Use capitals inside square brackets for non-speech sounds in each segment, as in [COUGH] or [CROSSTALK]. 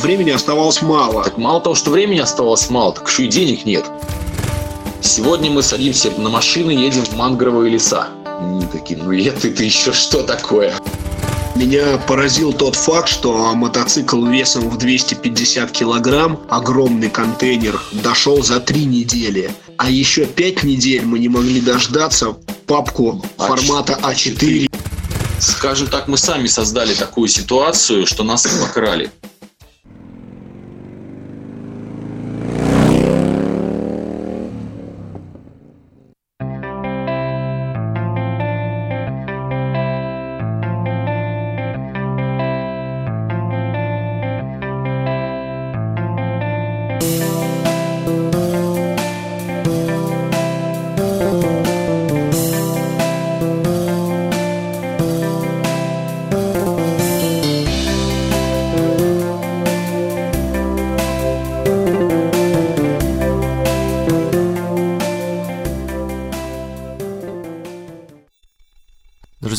времени оставалось мало. Так мало того, что времени оставалось мало, так еще и денег нет. Сегодня мы садимся на машины, едем в мангровые леса. Мы такие, ну это это еще что такое? Меня поразил тот факт, что мотоцикл весом в 250 килограмм, огромный контейнер, дошел за три недели. А еще пять недель мы не могли дождаться папку формата А4. Скажем так, мы сами создали такую ситуацию, что нас обокрали.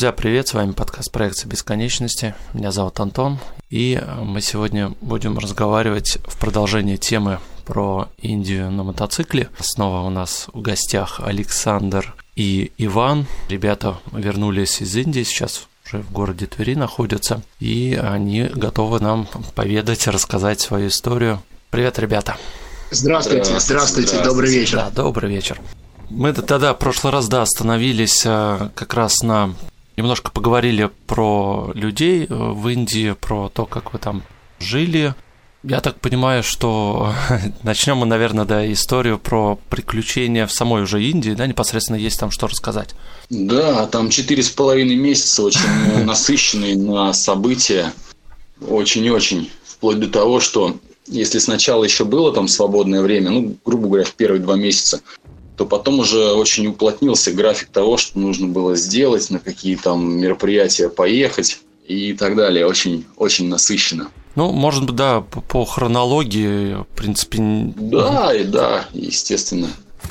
Друзья, привет, с вами подкаст проекции бесконечности. Меня зовут Антон, и э, мы сегодня будем разговаривать в продолжении темы про Индию на мотоцикле. Снова у нас в гостях Александр и Иван. Ребята вернулись из Индии, сейчас уже в городе Твери находятся, и они готовы нам поведать, рассказать свою историю. Привет, ребята! Здравствуйте, здравствуйте, здравствуйте. добрый вечер. Да, добрый вечер. Мы тогда в прошлый раз, да, остановились э, как раз на Немножко поговорили про людей э, в Индии, про то, как вы там жили. Я так понимаю, что [LAUGHS] начнем мы, наверное, да, историю про приключения в самой уже Индии, да, непосредственно есть там что рассказать. Да, там четыре с половиной месяца очень [LAUGHS] насыщенные на события, очень-очень, вплоть до того, что если сначала еще было там свободное время, ну, грубо говоря, в первые два месяца, то потом уже очень уплотнился график того, что нужно было сделать, на какие там мероприятия поехать и так далее. Очень, очень насыщенно. Ну, может быть, да, по, по хронологии, в принципе... Да, и да, естественно.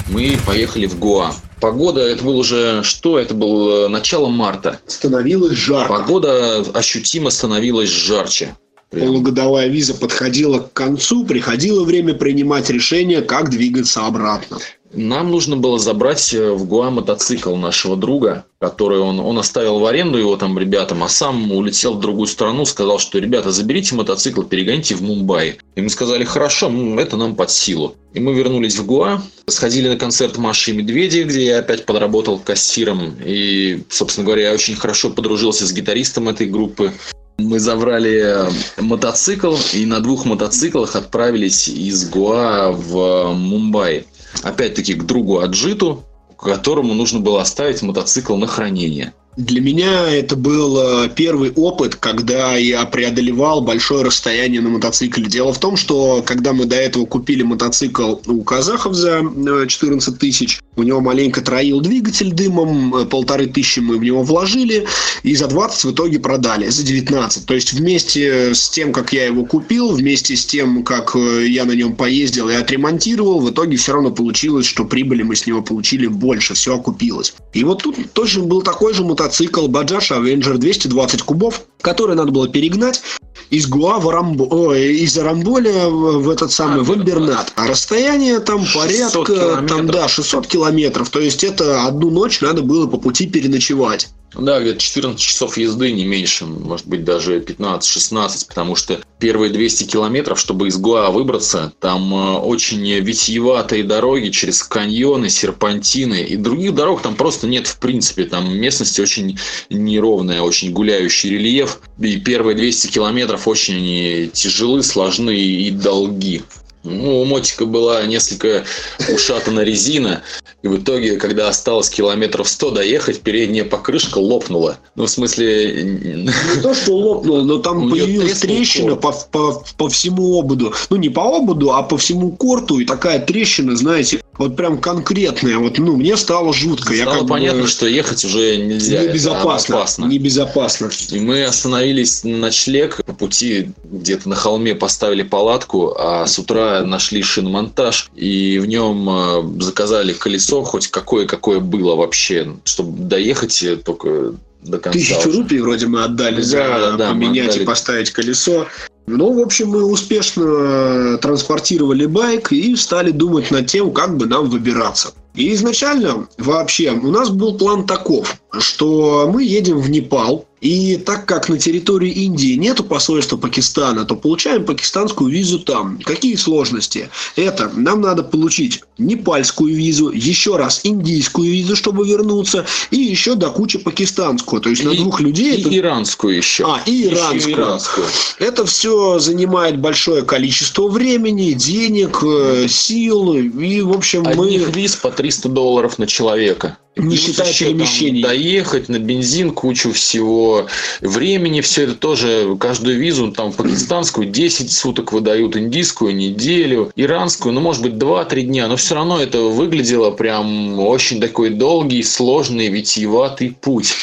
Мы поехали в Гоа. Погода, это был уже что? Это было начало марта. Становилось жарко. Погода ощутимо становилась жарче. Прям. Полугодовая виза подходила к концу, приходило время принимать решение, как двигаться обратно. Нам нужно было забрать э, в Гуа мотоцикл нашего друга, который он, он оставил в аренду его там ребятам, а сам улетел в другую страну, сказал, что ребята, заберите мотоцикл, перегоните в Мумбаи. И мы сказали, хорошо, это нам под силу. И мы вернулись в Гуа, сходили на концерт Маши и Медведи, где я опять подработал кассиром. И, собственно говоря, я очень хорошо подружился с гитаристом этой группы. Мы забрали э, мотоцикл и на двух мотоциклах отправились из Гуа в Мумбаи опять-таки к другу Аджиту, которому нужно было оставить мотоцикл на хранение. Для меня это был э, первый опыт, когда я преодолевал большое расстояние на мотоцикле. Дело в том, что когда мы до этого купили мотоцикл у казахов за 14 э, тысяч, у него маленько троил двигатель дымом, э, полторы тысячи мы в него вложили, и за 20 в итоге продали, за 19. То есть вместе с тем, как я его купил, вместе с тем, как я на нем поездил и отремонтировал, в итоге все равно получилось, что прибыли мы с него получили больше, все окупилось. И вот тут тоже был такой же мотоцикл, мотоцикл Bajaj Avenger 220 кубов, который надо было перегнать из Гуа в Арамбо, о, из Арамболя в этот самый, а, в Амбернат. А расстояние там порядка, там, да, 600 километров. То есть это одну ночь надо было по пути переночевать. Да, где-то 14 часов езды, не меньше, может быть, даже 15-16, потому что первые 200 километров, чтобы из Гуа выбраться, там э, очень витиеватые дороги через каньоны, серпантины, и других дорог там просто нет в принципе, там местность очень неровная, очень гуляющий рельеф, и первые 200 километров очень тяжелы, сложны и долги. Ну, у мотика была несколько ушатана резина, и в итоге, когда осталось километров 100 доехать, передняя покрышка лопнула. Ну, в смысле... Не то, что лопнула, но там появилась трещина по, по, по всему ободу. Ну, не по ободу, а по всему корту, и такая трещина, знаете, вот прям конкретная. Вот, ну, мне стало жутко. Стало Я как понятно, бы... что ехать уже нельзя. Небезопасно. опасно. Небезопасно. И мы остановились на ночлег. По пути где-то на холме поставили палатку, а с утра нашли шиномонтаж. И в нем э, заказали колесо, хоть какое-какое было вообще, чтобы доехать только до конца. Тысячу рупий вроде мы отдали да, за да, поменять отдали. и поставить колесо. Ну, в общем, мы успешно транспортировали байк и стали думать над тем, как бы нам выбираться. И изначально вообще у нас был план таков, что мы едем в Непал, и так как на территории Индии нету посольства Пакистана, то получаем пакистанскую визу там. Какие сложности? Это нам надо получить непальскую визу, еще раз индийскую визу, чтобы вернуться, и еще до кучи пакистанскую. То есть и, на двух людей... И это... иранскую еще. А, и иранскую. Еще иранскую. Это все занимает большое количество времени, денег, э, сил. И, в общем, Одних мы... виз по 300 долларов на человека. Не считая перемещений. Доехать на бензин, кучу всего времени, все это тоже, каждую визу, там, пакистанскую 10 суток выдают, индийскую неделю, иранскую, ну, может быть, 2-3 дня, но все равно это выглядело прям очень такой долгий, сложный, витиеватый путь.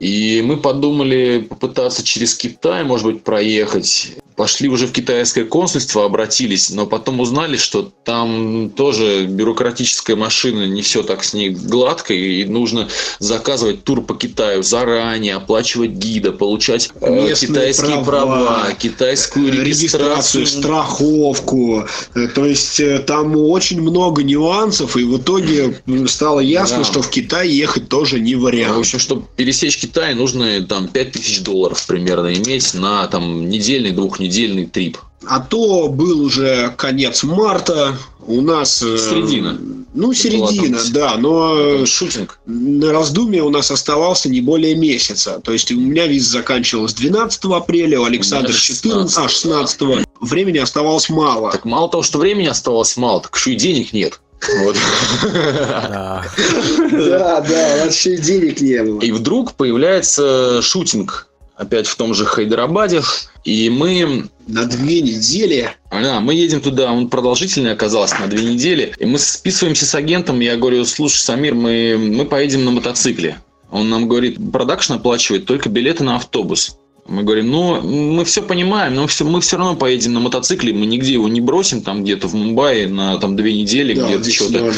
И мы подумали попытаться через Китай, может быть, проехать. Пошли уже в китайское консульство, обратились, но потом узнали, что там тоже бюрократическая машина, не все так с ней гладко, и нужно заказывать тур по Китаю заранее, оплачивать гида, получать э, китайские права, права, китайскую регистрацию. регистрацию, страховку. Э, то есть э, там очень много нюансов, и в итоге стало ясно, да. что в Китай ехать тоже не вариант. В общем, чтобы пересечь Китае нужно там 5000 долларов примерно иметь на там недельный, двухнедельный трип. А то был уже конец марта, у нас... Э, середина. Ну, середина, да, но... Шутинг. На раздумье у нас оставался не более месяца. То есть у меня виза заканчивалась 12 апреля, у Александра 14, а, 16. Времени оставалось мало. Так мало того, что времени оставалось мало, так еще и денег нет. Вот. Да. [LAUGHS] да, да, вообще денег не было. И вдруг появляется шутинг опять в том же Хайдарабаде. И мы... На две недели? Да, мы едем туда, он продолжительный оказался на две недели. И мы списываемся с агентом, я говорю, слушай, Самир, мы, мы поедем на мотоцикле. Он нам говорит, продакшн оплачивает только билеты на автобус. Мы говорим, ну, мы все понимаем, но все, мы все равно поедем на мотоцикле, мы нигде его не бросим, там где-то в Мумбаи на там две недели, да, где-то что-то.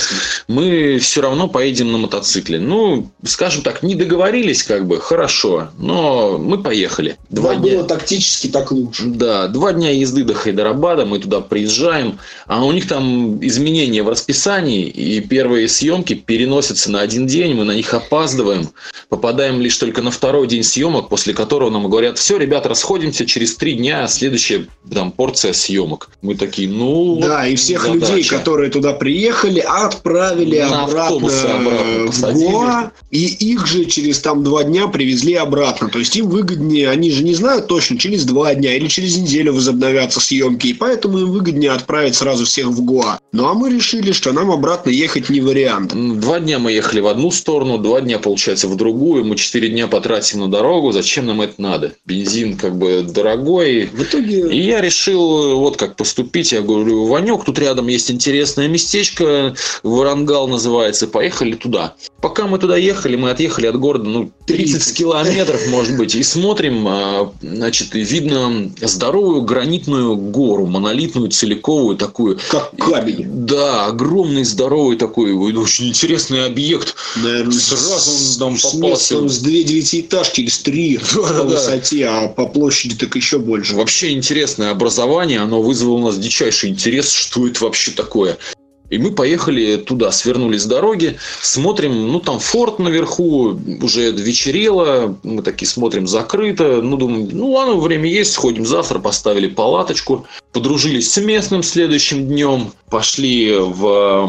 Мы все равно поедем на мотоцикле. Ну, скажем так, не договорились, как бы, хорошо, но мы поехали. Два дня. было тактически так лучше. Да, два дня езды до Хайдарабада, мы туда приезжаем, а у них там изменения в расписании, и первые съемки переносятся на один день, мы на них опаздываем, попадаем лишь только на второй день съемок, после которого нам говорят, все, ребята, расходимся, через три дня следующая там порция съемок. Мы такие, ну... Да, и всех задача. людей, которые туда приехали, отправили На обратно, обратно в Гоа, и их же через там два дня привезли обратно. То есть им выгоднее, они же не знают точно, через два дня или через неделю возобновятся съемки, и поэтому им выгоднее отправить сразу всех в Гоа. Ну а мы решили, что нам обратно ехать не вариант. Два дня мы ехали в одну сторону, два дня, получается, в другую. Мы четыре дня потратим на дорогу. Зачем нам это надо? Бензин как бы дорогой. В итоге... И я решил вот как поступить. Я говорю, Ванек, тут рядом есть интересное местечко, Варангал называется, поехали туда. Пока мы туда ехали, мы отъехали от города, ну, 30, 30. километров, может быть, и смотрим, а, значит, видно здоровую гранитную гору, монолитную, целиковую такую. Как камень. Да, огромный, здоровый такой, очень интересный объект. Наверное, сразу он там попался. С две девятиэтажки или с три по высоте а по площади так еще больше. Вообще интересное образование, оно вызвало у нас дичайший интерес, что это вообще такое. И мы поехали туда, свернули с дороги, смотрим, ну там форт наверху, уже вечерело, мы такие смотрим, закрыто, ну думаем, ну ладно, время есть, сходим завтра, поставили палаточку, подружились с местным следующим днем, пошли в,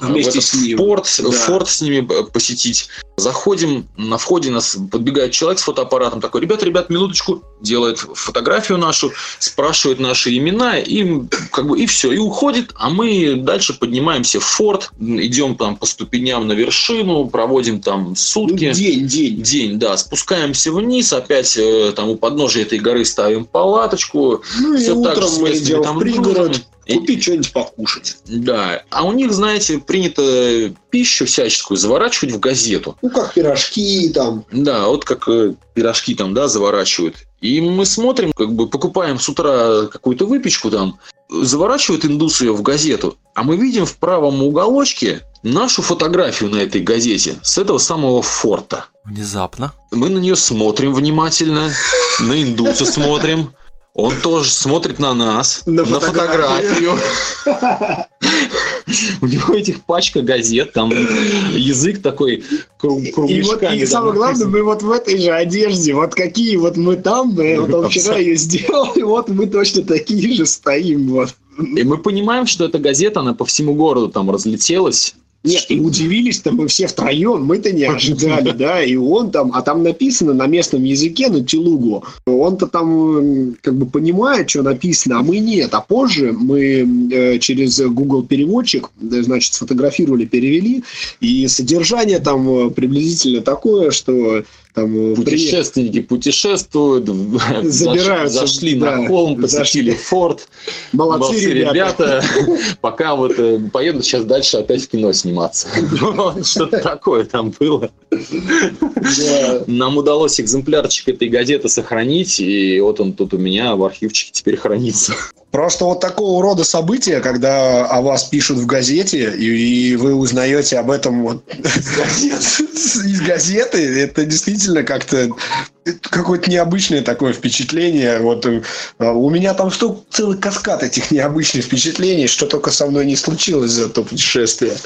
Вместе в, с ним. Порт, да. форт с ними посетить. Заходим, на входе нас подбегает человек с фотоаппаратом, такой, ребята, ребят, минуточку, делает фотографию нашу, спрашивает наши имена, и как бы и все, и уходит, а мы дальше поднимаемся в форт, идем там по ступеням на вершину, проводим там сутки. Ну, день, день. День, да. Спускаемся вниз, опять э, там у подножия этой горы ставим палаточку. Ну все и так утром мы идем там в пригород. Купить что-нибудь покушать. Да. А у них, знаете, принято пищу всяческую заворачивать в газету. Ну, как пирожки там. Да, вот как э, пирожки там, да, заворачивают. И мы смотрим, как бы покупаем с утра какую-то выпечку там, заворачивают индус ее в газету, а мы видим в правом уголочке нашу фотографию на этой газете с этого самого форта. Внезапно. Мы на нее смотрим внимательно, на индуса смотрим. Он тоже смотрит на нас, На на фотографию. [LAUGHS] [LAUGHS] У него этих пачка газет, там язык такой кру- И, вот, кругляшками. и самое главное, мы вот в этой же одежде, вот какие вот мы там, да, вот он вчера ее сделал, и вот мы точно такие же стоим, вот. И мы понимаем, что эта газета, она по всему городу там разлетелась. Нет, и удивились-то мы все втроем, мы-то не ожидали, да, и он там, а там написано на местном языке, на Телугу, он-то там как бы понимает, что написано, а мы нет, а позже мы э, через Google переводчик, значит, сфотографировали, перевели, и содержание там э, приблизительно такое, что там э, при- Путешественники путешествуют, [LAUGHS] Забираются, заш- зашли да, на холм, зашли. посетили форт. молодцы, ребята. [LAUGHS] Пока вот э, поедут сейчас дальше опять в кино сниматься. [LAUGHS] Что-то такое там было. Нам удалось экземплярчик этой газеты сохранить, и вот он тут у меня в архивчике теперь хранится. Просто вот такого рода события, когда о вас пишут в газете, и, и вы узнаете об этом вот из [LAUGHS] газеты, это действительно как-то какое-то необычное такое впечатление. Вот э, у меня там что целый каскад этих необычных впечатлений, что только со мной не случилось за то путешествие.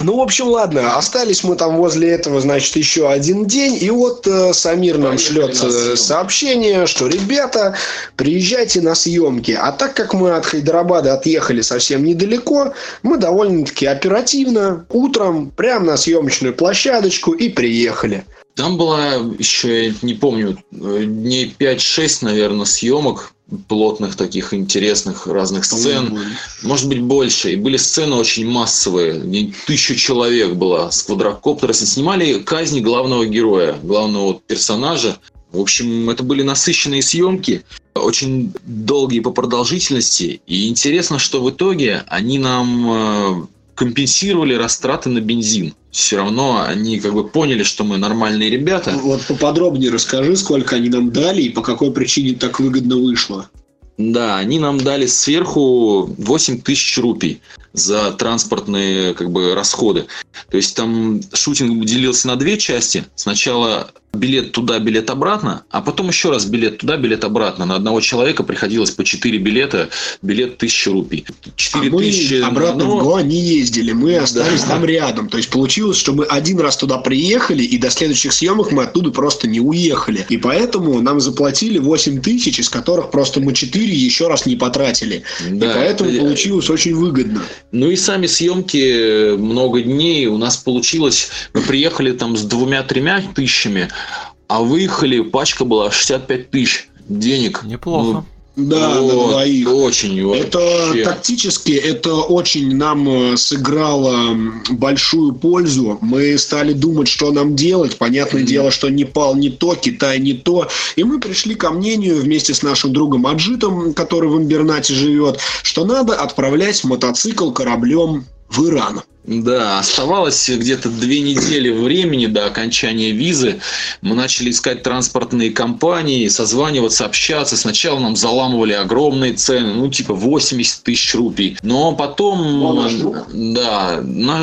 Ну, в общем, ладно, остались мы там возле этого, значит, еще один день, и вот э, Самир нам Поехали шлет на э, сообщение, что, ребята, приезжайте на съемки. А так как мы от Хайдарабада отъехали совсем недалеко, мы довольно-таки оперативно утром прямо на съемочную площадочку и приехали. Там была еще, я не помню, э, дней 5-6, наверное, съемок плотных таких интересных разных сцен. Может быть, больше. И были сцены очень массовые. Тысячу человек было с квадрокоптера. Снимали казни главного героя, главного персонажа. В общем, это были насыщенные съемки, очень долгие по продолжительности. И интересно, что в итоге они нам э, компенсировали растраты на бензин. Все равно они как бы поняли, что мы нормальные ребята. Вот поподробнее расскажи, сколько они нам дали и по какой причине так выгодно вышло. Да, они нам дали сверху 8 тысяч рупий за транспортные как бы, расходы. То есть там шутинг делился на две части. Сначала билет туда, билет обратно, а потом еще раз билет туда, билет обратно. На одного человека приходилось по 4 билета, билет 1000 рупий. А 4 мы тысячи, обратно но- в Гоа не ездили, мы остались там рядом. То есть получилось, что мы один раз туда приехали, и до следующих съемок мы оттуда просто не уехали. И поэтому нам заплатили 8 тысяч, из которых просто мы 4 еще раз не потратили. Да, и поэтому это- получилось очень выгодно. Ну и сами съемки много дней у нас получилось. Мы приехали там с двумя-тремя тысячами, а выехали, пачка была 65 тысяч денег. Неплохо. Да, Ну, на вот, двоих. Очень Это вообще. тактически, это очень нам э, сыграло большую пользу. Мы стали думать, что нам делать. Понятное Мгм. дело, что Непал не то, Китай не то. И мы пришли ко мнению вместе с нашим другом Аджитом, который в Имбернате живет, что надо отправлять мотоцикл кораблем в Иран. Да, оставалось где-то две недели времени до окончания визы. Мы начали искать транспортные компании, созваниваться, общаться. Сначала нам заламывали огромные цены, ну типа 80 тысяч рупий. Но потом, друг. да,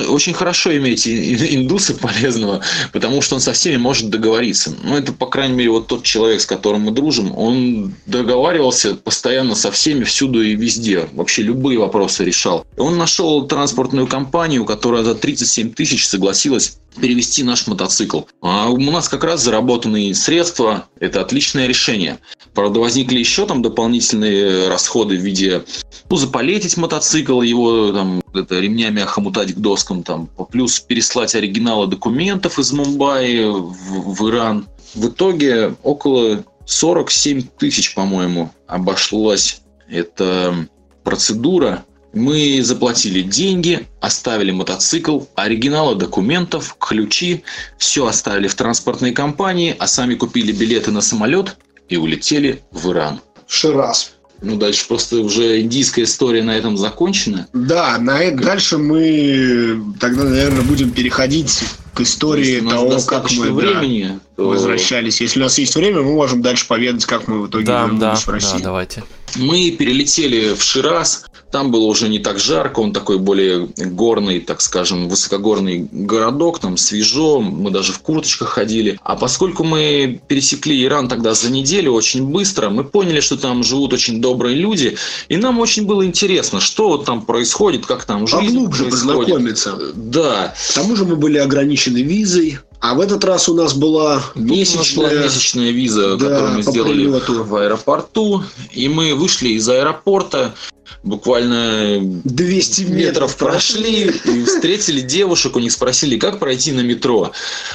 очень хорошо иметь индуса полезного, потому что он со всеми может договориться. Ну это, по крайней мере, вот тот человек, с которым мы дружим, он договаривался постоянно со всеми, всюду и везде. Вообще любые вопросы решал. Он нашел транспортную компанию, которая за 37 тысяч согласилась перевести наш мотоцикл. А у нас как раз заработанные средства. Это отличное решение. Правда, возникли еще там дополнительные расходы в виде ну, запалетить мотоцикл, его там это, ремнями охомутать к доскам, там, плюс переслать оригиналы документов из Мумбаи в, в Иран. В итоге около 47 тысяч, по-моему, обошлась эта процедура. Мы заплатили деньги, оставили мотоцикл, оригиналы документов, ключи, все оставили в транспортной компании, а сами купили билеты на самолет и улетели в Иран. Шираз. Ну, дальше просто уже индийская история на этом закончена. Да, на это дальше мы тогда, наверное, будем переходить к истории того, как мы да, времени, то возвращались. Если у нас есть время, мы можем дальше поведать, как мы в итоге Да, да, вернулись в да, Россию. давайте. мы перелетели в Шираз. Там было уже не так жарко, он такой более горный, так скажем, высокогорный городок, там свежо, мы даже в курточках ходили. А поскольку мы пересекли Иран тогда за неделю очень быстро, мы поняли, что там живут очень добрые люди, и нам очень было интересно, что там происходит, как там жизнь Поглубже происходит. познакомиться. Да. К тому же мы были ограничены визой, а в этот раз у нас была нас была месячная... месячная виза, Да, которую мы сделали прилету. в аэропорту, и мы вышли из аэропорта, буквально 200 метров прошли и встретили девушек, у них спросили, как пройти на метро.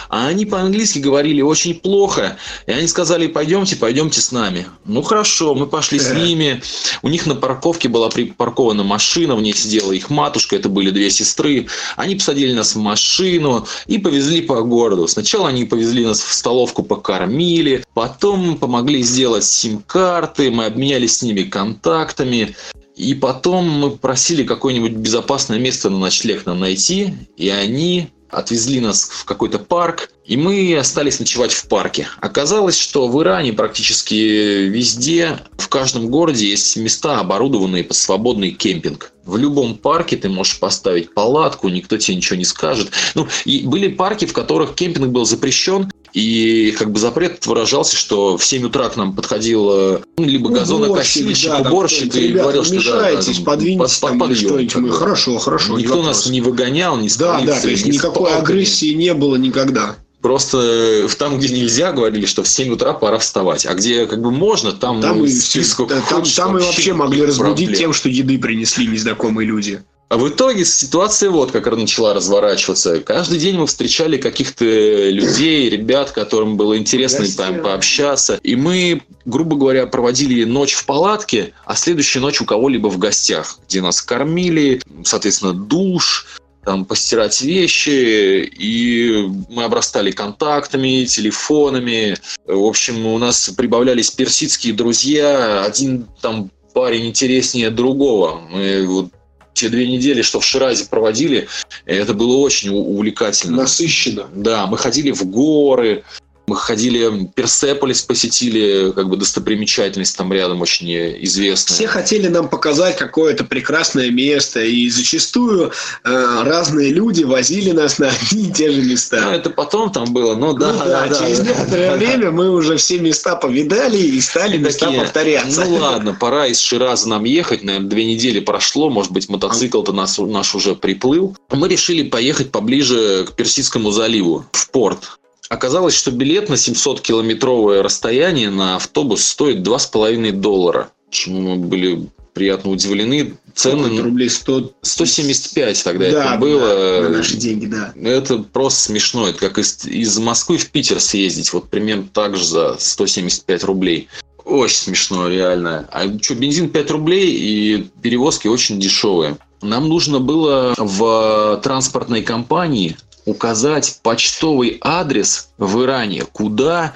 А они по-английски говорили очень плохо, и они сказали, пойдемте, пойдемте с нами. Ну хорошо, мы пошли с Э. ними. У них на парковке была припаркована машина, в ней сидела их матушка, это были две сестры. Они посадили нас в машину и повезли по городу. Сначала они повезли нас в столовку, покормили, потом помогли сделать сим-карты, мы обменялись с ними контактами. И потом мы просили какое-нибудь безопасное место на ночлег нам найти, и они отвезли нас в какой-то парк, и мы остались ночевать в парке. Оказалось, что в Иране практически везде, в каждом городе есть места, оборудованные под свободный кемпинг. В любом парке ты можешь поставить палатку, никто тебе ничего не скажет. Ну, и были парки, в которых кемпинг был запрещен, и как бы запрет выражался, что в 7 утра к нам подходил э, ну, либо газонокосильщик, да, уборщик, и «Ребята, говорил, что да, мешаетесь, там, подвиньтесь под- там что-нибудь. Мы. Хорошо, хорошо. Никто нас не выгонял, не Да, да, то есть никакой агрессии не было никогда. Просто в там, где нельзя, говорили, что в 7 утра пора вставать. А где как бы можно, там, Там, ну, и, спи сколько там, хочешь, там и вообще могли разбудить проблем. тем, что еды принесли незнакомые люди. А в итоге ситуация вот как начала разворачиваться. Каждый день мы встречали каких-то людей, ребят, которым было интересно там пообщаться. И мы, грубо говоря, проводили ночь в палатке, а следующую ночь у кого-либо в гостях, где нас кормили, соответственно, душ, там постирать вещи, и мы обрастали контактами, телефонами. В общем, у нас прибавлялись персидские друзья, один там парень интереснее другого. Мы вот те две недели, что в Ширазе проводили, это было очень увлекательно. Насыщенно. Да, мы ходили в горы, мы ходили, Персеполис посетили, как бы достопримечательность там рядом очень известная. Все хотели нам показать какое-то прекрасное место, и зачастую э, разные люди возили нас на одни и те же Ну, места. это потом там было, но да, Ну да, да, через да. некоторое время мы уже все места повидали и стали И места такие, повторяться. Ну ладно, пора из Шираза нам ехать, наверное, две недели прошло, может быть, мотоцикл-то нас, наш уже приплыл. Мы решили поехать поближе к Персидскому заливу, в порт. Оказалось, что билет на 700-километровое расстояние на автобус стоит 2,5 доллара, чему мы были приятно удивлены. Цены рублей 100... 175 тогда Да, это было. да, на наши деньги, да. Это просто смешно. Это как из, из Москвы в Питер съездить. Вот примерно так же за 175 рублей. Очень смешно, реально. А что, бензин 5 рублей и перевозки очень дешевые. Нам нужно было в транспортной компании указать почтовый адрес в Иране, куда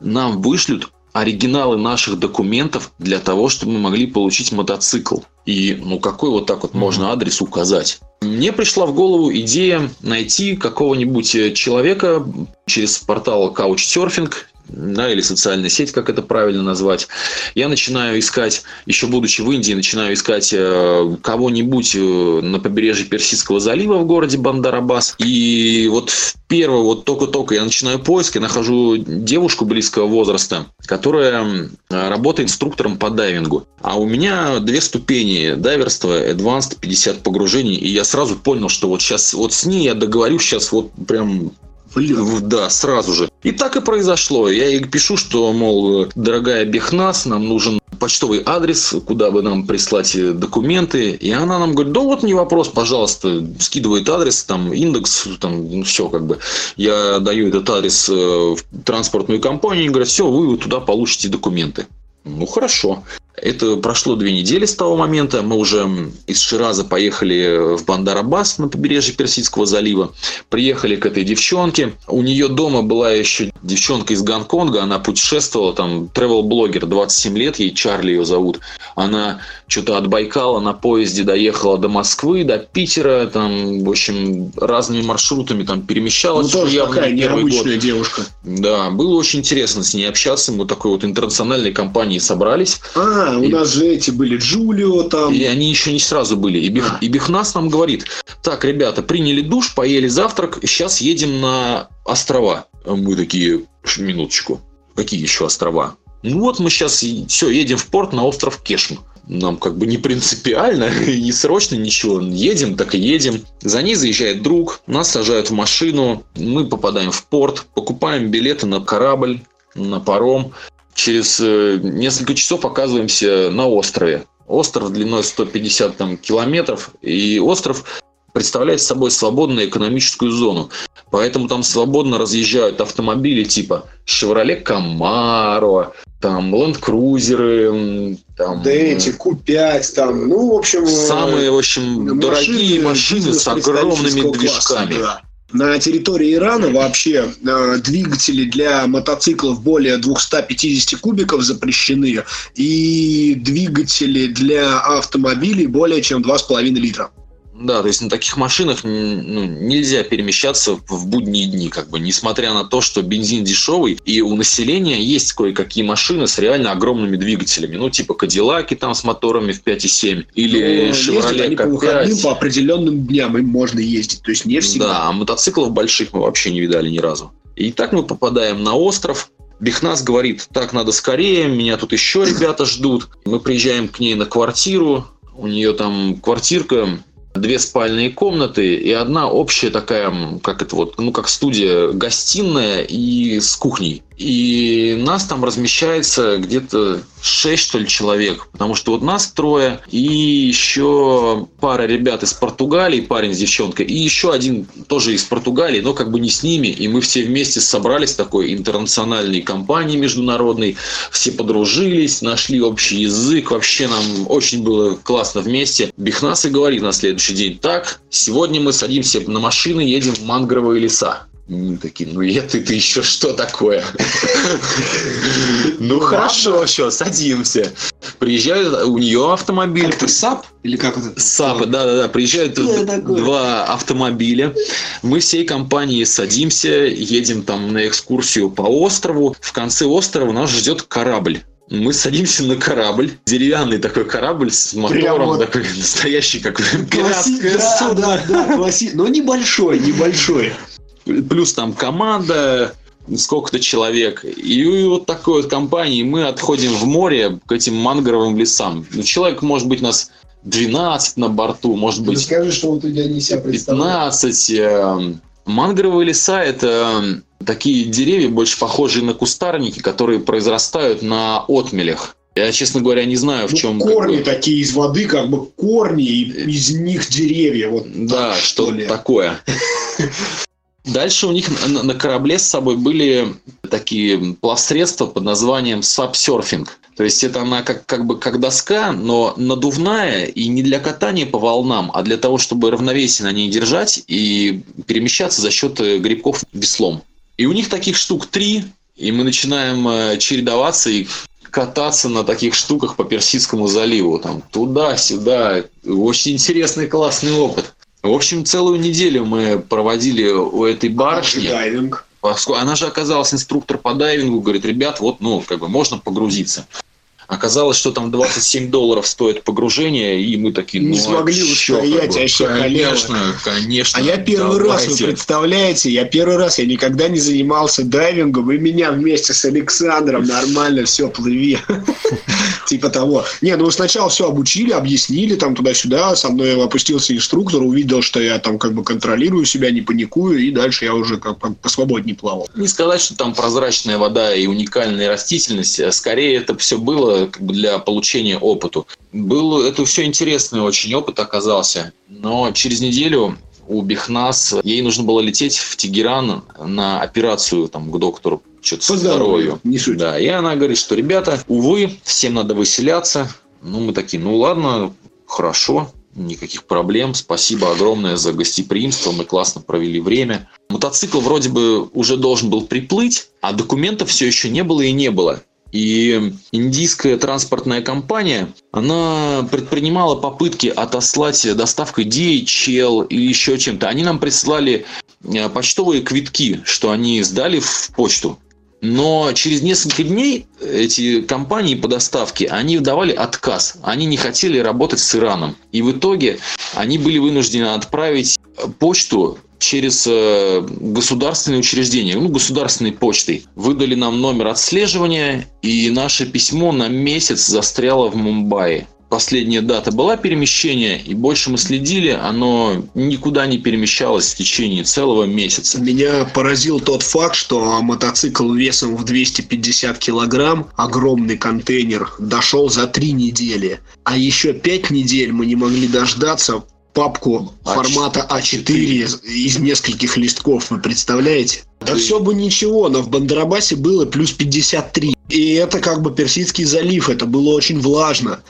нам вышлют оригиналы наших документов для того, чтобы мы могли получить мотоцикл. И ну какой вот так вот можно адрес указать? Мне пришла в голову идея найти какого-нибудь э, человека через портал Couchsurfing, да, или социальная сеть, как это правильно назвать. Я начинаю искать, еще будучи в Индии, начинаю искать э, кого-нибудь э, на побережье Персидского залива в городе Бандарабас. И вот в первое, вот только-только я начинаю поиск, я нахожу девушку близкого возраста, которая работает инструктором по дайвингу. А у меня две ступени дайверства, advanced, 50 погружений, и я сразу понял, что вот сейчас вот с ней я договорюсь сейчас вот прям Да, сразу же. И так и произошло. Я ей пишу, что, мол, дорогая Бехнас, нам нужен почтовый адрес, куда бы нам прислать документы. И она нам говорит, да вот не вопрос, пожалуйста, скидывает адрес, там, индекс, там, все как бы. Я даю этот адрес э, в транспортную компанию, и говорят, все, вы туда получите документы. Ну, хорошо. Это прошло две недели с того момента. Мы уже из Шираза поехали в Бандар-Аббас на побережье Персидского залива. Приехали к этой девчонке. У нее дома была еще девчонка из Гонконга. Она путешествовала, там, travel-блогер, 27 лет, ей Чарли ее зовут. Она что-то от Байкала на поезде доехала до Москвы, до Питера, там, в общем, разными маршрутами там Ну, перемещалась. тоже явно такая не первый год. необычная девушка. Да, было очень интересно с ней общаться. Мы такой вот интернациональной компанией собрались. А, А, у нас же эти были Джулио там. И они еще не сразу были. И, Бих, и Бихнас нам говорит, так, ребята, приняли душ, поели завтрак, сейчас едем на острова. А Мы такие, минуточку, какие еще острова? Ну вот мы сейчас все, едем в порт на остров Кешм. Нам как бы не принципиально, [LAUGHS] и не срочно ничего. Едем, так и едем. За ней заезжает друг, нас сажают в машину, мы попадаем в порт, покупаем билеты на корабль, на паром. Через э, несколько часов оказываемся на острове. Остров длиной 150 там, километров, и остров представляет собой свободную экономическую зону. Поэтому там свободно разъезжают автомобили типа Chevrolet Camaro, там Land Cruiser, там... Да эти Q5, там, ну, в общем... Самые, в общем, машины, дорогие машины с огромными движками. да. На территории Ирана вообще э, двигатели для мотоциклов более 250 кубиков запрещены, и двигатели для автомобилей более чем 2,5 литра. Да, то есть на таких машинах ну, нельзя перемещаться в будние дни, как бы, несмотря на то, что бензин дешевый, и у населения есть кое-какие машины с реально огромными двигателями, ну, типа Кадиллаки там с моторами в 5,7, или ну, Chevrolet по выходным, по определенным дням им можно ездить, то есть не всегда. Да, а мотоциклов больших мы вообще не видали ни разу. И так мы попадаем на остров, Бихнас говорит, так, надо скорее, меня тут еще ребята ждут. Мы приезжаем к ней на квартиру, у нее там квартирка две спальные комнаты и одна общая такая, как это вот, ну как студия, гостиная и с кухней. И нас там размещается где-то 6, что ли, человек. Потому что вот нас трое, и еще пара ребят из Португалии, парень с девчонкой, и еще один тоже из Португалии, но как бы не с ними. И мы все вместе собрались в такой интернациональной компании международной. Все подружились, нашли общий язык. Вообще нам очень было классно вместе. Бихнас и говорит на следующий день, так, сегодня мы садимся на машины, едем в мангровые леса. Мы такие, ну это ты еще что такое? Ну хорошо, все, садимся. Приезжают, у нее автомобиль. Это SUP? Или как это? SUP, да-да-да. Приезжают два автомобиля. Мы всей компанией садимся, едем там на экскурсию по острову. В конце острова нас ждет корабль. Мы садимся на корабль, деревянный такой корабль с мотором, вот такой настоящий, как пиратское да, судно. Да, да, класси... но небольшой, небольшой плюс там команда, сколько-то человек. И вот такой вот компании мы отходим в море к этим мангровым лесам. Ну, человек, может быть, нас 12 на борту, может быть... Скажи, что вот у тебя не себя 15. Эм, мангровые леса – это эм, такие деревья, больше похожие на кустарники, которые произрастают на отмелях. Я, честно говоря, не знаю, в ну, чем... Корни какой... такие из воды, как бы корни, и из них деревья. Вот да, что-то такое. [LAUGHS] Дальше у них на корабле с собой были такие плавсредства под названием сапсерфинг. То есть это она как, как бы как доска, но надувная и не для катания по волнам, а для того, чтобы равновесие на ней держать и перемещаться за счет э, грибков веслом. И у них таких штук три, и мы начинаем э, чередоваться и кататься на таких штуках по Персидскому заливу. Там туда-сюда. Очень интересный, классный опыт. В общем, целую неделю мы проводили у этой барышни. Дайвинг. Она же оказалась инструктор по дайвингу, говорит, ребят, вот, ну, как бы можно погрузиться. Оказалось, что там 27 долларов стоит погружение, и мы такие, ну, не смогли еще, устоять, вообще Конечно, конечно. А я первый давайте. раз, вы представляете, я первый раз, я никогда не занимался дайвингом, и меня вместе с Александром нормально все плыви. [LAUGHS] Типа того. Не, ну сначала все обучили, объяснили там туда-сюда, со мной опустился инструктор, увидел, что я там как бы контролирую себя, не паникую, и дальше я уже как бы посвободнее плавал. Не сказать, что там прозрачная вода и уникальная растительность, а скорее это все было как бы для получения опыта. Был, это все интересный очень опыт оказался, но через неделю у Бихнас, ей нужно было лететь в Тегеран на операцию там, к доктору что-то по здоровью. Не суть. Да, и она говорит, что, ребята, увы, всем надо выселяться. Ну, мы такие, ну ладно, хорошо, никаких проблем. Спасибо огромное за гостеприимство, мы классно провели время. Мотоцикл вроде бы уже должен был приплыть, а документов все еще не было и не было. И индийская транспортная компания, она предпринимала попытки отослать доставкой DHL или еще чем-то. Они нам прислали э, почтовые квитки, что они сдали в почту. Но через несколько дней эти компании по доставке, они давали отказ. Они не хотели работать с Ираном. И в итоге они были вынуждены отправить почту через э, государственные учреждения, ну, государственной почтой. Выдали нам номер отслеживания, и наше письмо на месяц застряло в Мумбаи последняя дата была перемещения, и больше мы следили, оно никуда не перемещалось в течение целого месяца. Меня поразил тот факт, что мотоцикл весом в 250 килограмм, огромный контейнер, дошел за три недели. А еще пять недель мы не могли дождаться папку А4. формата А4 из нескольких листков, вы представляете? Да все бы ничего, но в Бандерабасе было плюс 53. И это как бы Персидский залив, это было очень влажно.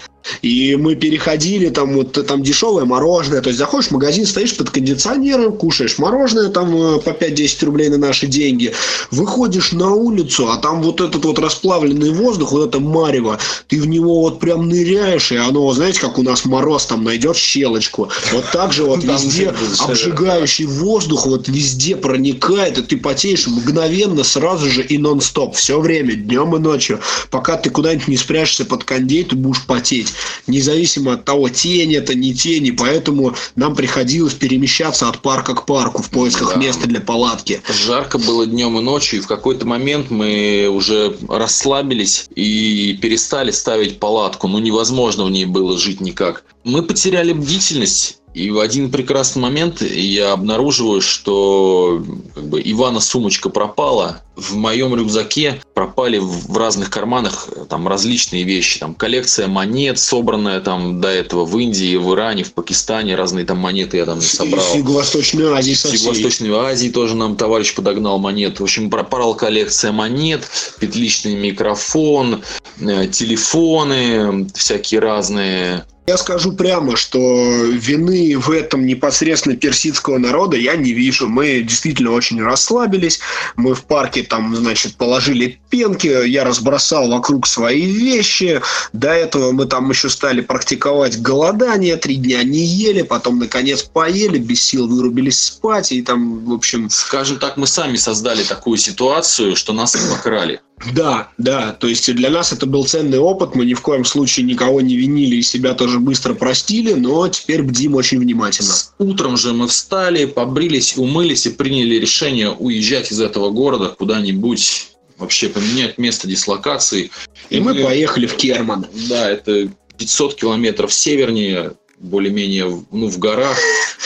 И мы переходили, там вот там дешевое мороженое, то есть заходишь в магазин, стоишь под кондиционером, кушаешь мороженое там э, по 5-10 рублей на наши деньги, выходишь на улицу, а там вот этот вот расплавленный воздух, вот это марево, ты в него вот прям ныряешь, и оно, знаете, как у нас мороз там найдет щелочку, вот так же вот [LAUGHS] везде обжигающий воздух вот везде проникает, и ты потеешь мгновенно, сразу же и нон-стоп, все время, днем и ночью, пока ты куда-нибудь не спрячешься под кондей, ты будешь потеть независимо от того, тень это, не тень, и поэтому нам приходилось перемещаться от парка к парку в поисках да. места для палатки. Жарко было днем и ночью, и в какой-то момент мы уже расслабились и перестали ставить палатку. Ну, невозможно в ней было жить никак. Мы потеряли бдительность и в один прекрасный момент я обнаруживаю, что как бы, Ивана сумочка пропала. В моем рюкзаке пропали в разных карманах там различные вещи. Там коллекция монет, собранная там до этого в Индии, в Иране, в Пакистане. Разные там монеты я там собрал. В Юго-Восточной Азии В Юго-Восточной Азии тоже нам товарищ подогнал монет. В общем, пропала коллекция монет, петличный микрофон, э, телефоны всякие разные я скажу прямо, что вины в этом непосредственно персидского народа я не вижу. Мы действительно очень расслабились. Мы в парке там, значит, положили пенки, я разбросал вокруг свои вещи. До этого мы там еще стали практиковать голодание, три дня не ели, потом, наконец, поели, без сил вырубились спать, и там, в общем... Скажем так, мы сами создали такую ситуацию, что нас обокрали. Да, да, то есть для нас это был ценный опыт, мы ни в коем случае никого не винили и себя тоже быстро простили, но теперь бдим очень внимательно. Утром же мы встали, побрились, умылись и приняли решение уезжать из этого города куда-нибудь вообще поменять место дислокации. И, и мы, мы поехали в Керман. Да, это 500 километров севернее более-менее ну, в горах,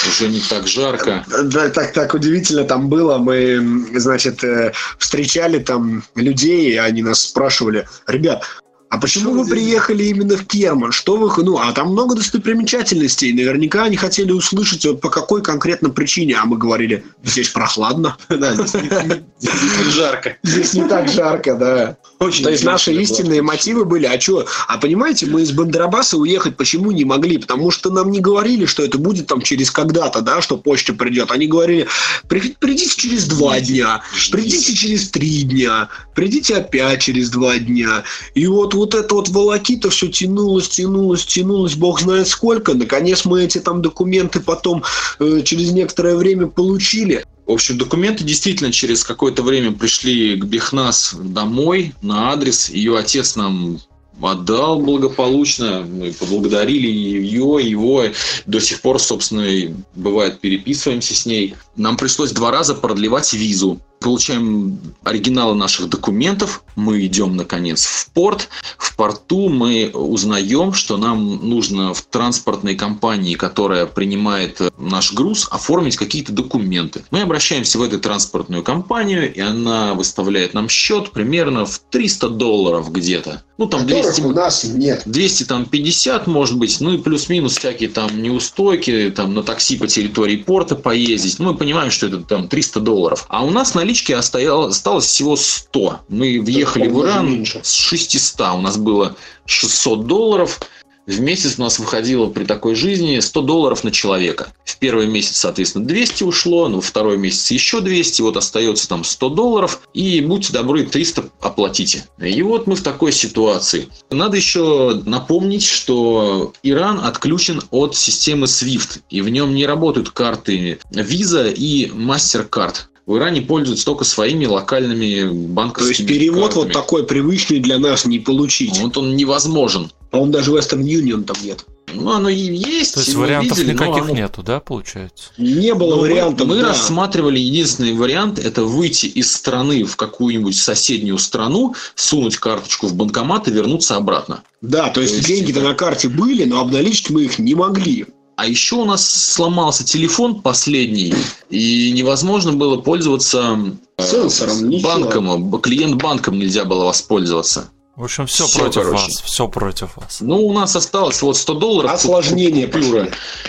уже не так жарко. Да, так, так удивительно там было. Мы, значит, э, встречали там людей, и они нас спрашивали, ребят, а почему вы приехали именно в Керман? Что вы, ну, а там много достопримечательностей. Наверняка они хотели услышать, вот по какой конкретно причине. А мы говорили, здесь прохладно. [LAUGHS] Да, здесь не жарко. Здесь не так жарко, да. Очень То есть наши истинные мотивы были, а что? А понимаете, мы из Бандерабаса уехать почему не могли? Потому что нам не говорили, что это будет там через когда-то, да, что почта придет. Они говорили, придите через два дня, придите через три дня, придите опять через два дня. И вот вот это вот волокита все тянулось, тянулось, тянулось, бог знает сколько. Наконец мы эти там документы потом э, через некоторое время получили. В общем, документы действительно через какое-то время пришли к Бехнас домой на адрес. Ее отец нам отдал благополучно, мы поблагодарили ее, его, до сих пор, собственно, бывает, переписываемся с ней. Нам пришлось два раза продлевать визу получаем оригиналы наших документов, мы идем, наконец, в порт. В порту мы узнаем, что нам нужно в транспортной компании, которая принимает наш груз, оформить какие-то документы. Мы обращаемся в эту транспортную компанию, и она выставляет нам счет примерно в 300 долларов где-то. Ну, там 200, у нас нет. 200, там 50, может быть, ну и плюс-минус всякие там неустойки, там на такси по территории порта поездить. Мы понимаем, что это там 300 долларов. А у нас налички осталось всего 100. Мы въехали в Иран с 600. У нас было 600 долларов. В месяц у нас выходило при такой жизни 100 долларов на человека. В первый месяц, соответственно, 200 ушло, но во второй месяц еще 200, вот остается там 100 долларов, и будьте добры, 300 оплатите. И вот мы в такой ситуации. Надо еще напомнить, что Иран отключен от системы SWIFT, и в нем не работают карты Visa и MasterCard. В Иране пользуются только своими локальными банковскими То есть перевод картами. вот такой привычный для нас не получить. Вот он невозможен. А он даже Western Union там нет. Ну, оно и есть. То есть вариантов видели, никаких оно- нету, да, получается? Не было Ну, мы- вариантов. Мы, да. рассматривали единственный вариант это выйти из страны в какую-нибудь соседнюю страну, сунуть карточку в банкомат и вернуться обратно. Да, то есть, То есть деньги-то это- на карте были, но обналичить мы их не могли. А еще у нас сломался телефон последний, и невозможно было пользоваться Сенсором, ничего. банком, клиент банком нельзя было воспользоваться. В общем, все Всё, против короче. вас, все против вас. Ну, у нас осталось вот 100 долларов. Осложнение купюра.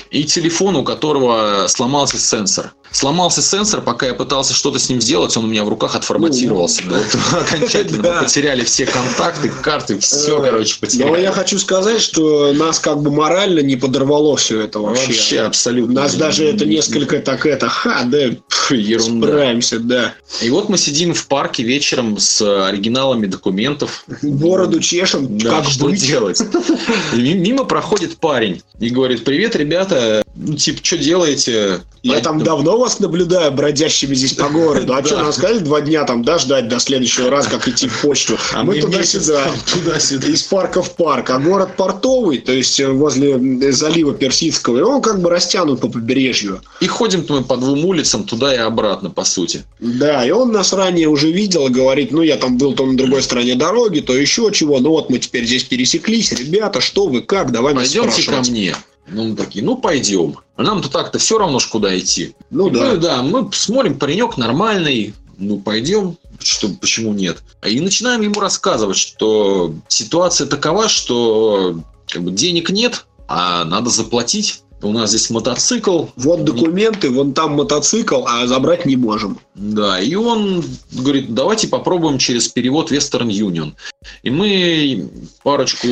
И телефон, у которого сломался сенсор. Сломался сенсор, пока я пытался что-то с ним сделать, он у меня в руках отформатировался. Да, вот [LAUGHS] окончательно Да. мы потеряли все контакты, карты, все, Э, короче, Но потеряли. я хочу сказать, что нас как бы морально не подорвало все это вообще. Вообще абсолютно. Нас даже это несколько так это, ха, да, Пф, [LAUGHS] ерунда. справимся, да. И вот мы сидим в парке вечером с оригиналами документов. Бороду чешем, Да, как что быть? делать? [LAUGHS] И ми- мимо проходит парень и говорит, привет, ребята, ну, типа, что делаете? Я там давно вас наблюдаю, бродящими здесь по городу. А что, нам сказали два дня там, да, ждать до следующего раза, как идти в почту? [LAUGHS] А мы туда-сюда. туда-сюда. Из парка в парк. А город портовый, то есть э, возле залива Персидского, и он как бы растянут по побережью. И ходим мы по двум улицам туда и обратно, по сути. Да, и он нас ранее уже видел и говорит, ну, я там был то на другой стороне дороги, то еще чего. Ну, вот мы теперь здесь пересеклись. Ребята, что вы, как? Давай нас Пойдемте ко мне. Ну, мы такие, ну, пойдем. А нам-то так-то все равно ж куда идти. Ну, И да. Мы, да, мы смотрим, паренек нормальный, ну, пойдем, что, почему нет. И начинаем ему рассказывать, что ситуация такова, что как бы, денег нет, а надо заплатить. У нас здесь мотоцикл. Вот документы, вон там мотоцикл, а забрать не можем. Да, и он говорит, давайте попробуем через перевод Western Union. И мы парочку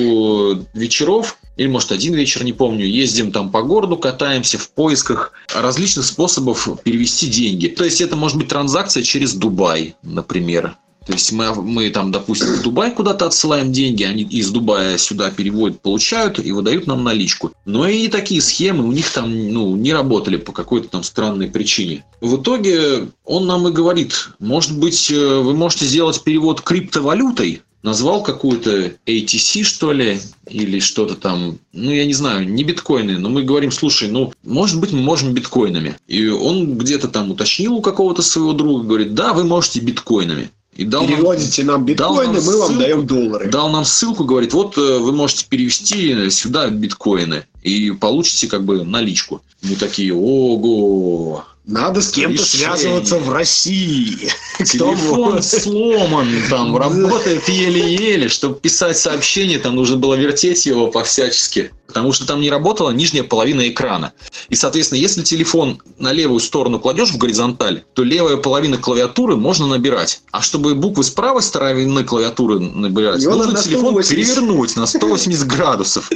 вечеров, или может один вечер, не помню, ездим там по городу, катаемся в поисках различных способов перевести деньги. То есть это может быть транзакция через Дубай, например. То есть мы, мы там, допустим, в Дубай куда-то отсылаем деньги, они из Дубая сюда переводят, получают и выдают нам наличку. Но и такие схемы у них там ну, не работали по какой-то там странной причине. В итоге он нам и говорит, может быть, э, вы можете сделать перевод криптовалютой, назвал какую-то ATC, что ли, или что-то там, ну, я не знаю, не биткоины, но мы говорим, слушай, ну, может быть, мы можем биткоинами. И он где-то там уточнил у какого-то своего друга, говорит, да, вы можете биткоинами. И дал нам- Переводите нам дал биткоины, нам мы вам ссылку. даем доллары. дал нам ссылку, говорит, вот э, вы можете перевести сюда биткоины и получите как бы наличку. Мы такие, ого, Надо с кем-то связываться в России. [LAUGHS] Телефон сломан, там [LAUGHS] работает еле-еле, чтобы писать сообщение, там нужно было вертеть его по-всячески, потому что там не работала нижняя половина экрана. И, соответственно, если телефон на левую сторону кладешь в горизонталь, то левая половина клавиатуры можно набирать. А чтобы буквы с правой стороны клавиатуры набирать, нужно на телефон 180. перевернуть на 180 градусов.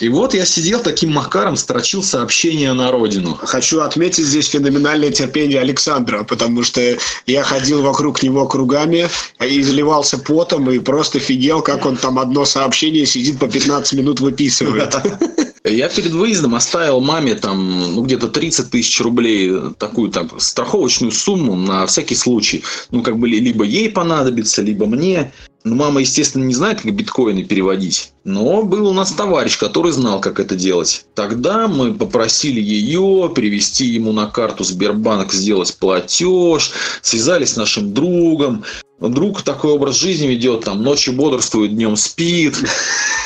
И вот я сидел таким макаром, строчил сообщение на родину. Хочу отметить здесь феноменальное терпение Александра, потому что я ходил вокруг него кругами, и изливался потом, и просто фигел, как он там одно сообщение сидит по 15 минут выписывает. Я перед выездом оставил маме там ну, где-то 30 тысяч рублей, такую там страховочную сумму на всякий случай. Ну, как бы ли- либо ей понадобится, либо мне. Ну, мама, естественно, не знает, как биткоины переводить. Но был у нас товарищ, который знал, как это делать. Тогда мы попросили ее перевести ему на карту Сбербанк, сделать платеж, связались с нашим другом. Друг такой образ жизни ведет, там ночью бодрствует, днем спит.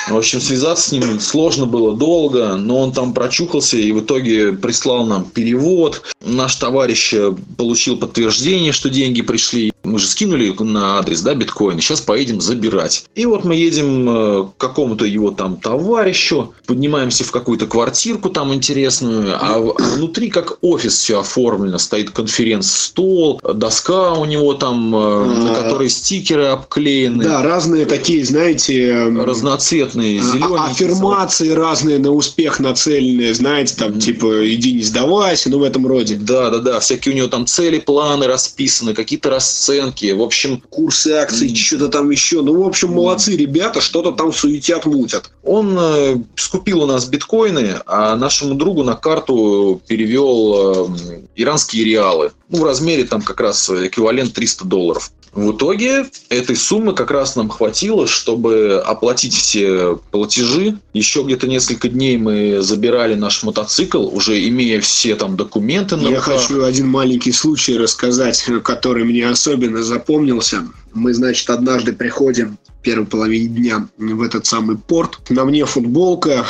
В общем, связаться с ним сложно было долго, но он там прочухался и в итоге прислал нам перевод. Наш товарищ э, получил подтверждение, что деньги пришли. Мы же скинули на адрес, да, биткоин. Сейчас поедем забирать. И вот мы едем э, к какому-то его там товарищу, поднимаемся в какую-то квартирку там интересную, а а внутри как офис все оформлено. Стоит конференц-стол, доска у него там, э, на которые стикеры обклеены. Да, разные такие, знаете... эм, Разноцветные, а- зеленые. Аффирмации разные на успех нацеленные, знаете, там, типа, иди не сдавайся, ну, в этом роде. Да, да, да. Всякие у него там цели, планы расписаны, какие-то расценки. В общем, Курсы акций, что-то там еще. Ну, в общем, молодцы ребята, что-то там суетят, мутят. он э, скупил у нас биткоины, а нашему другу на карту перевел э, иранские реалы. Ну, в размере там как раз эквивалент 300 долларов. В итоге этой суммы как раз нам хватило, чтобы оплатить все платежи. Еще где-то несколько дней мы забирали наш мотоцикл, уже имея все там документы на Я руках. хочу один маленький случай рассказать, который мне особенно запомнился. Мы, значит, однажды приходим в первой половине дня в этот самый порт. На мне футболка,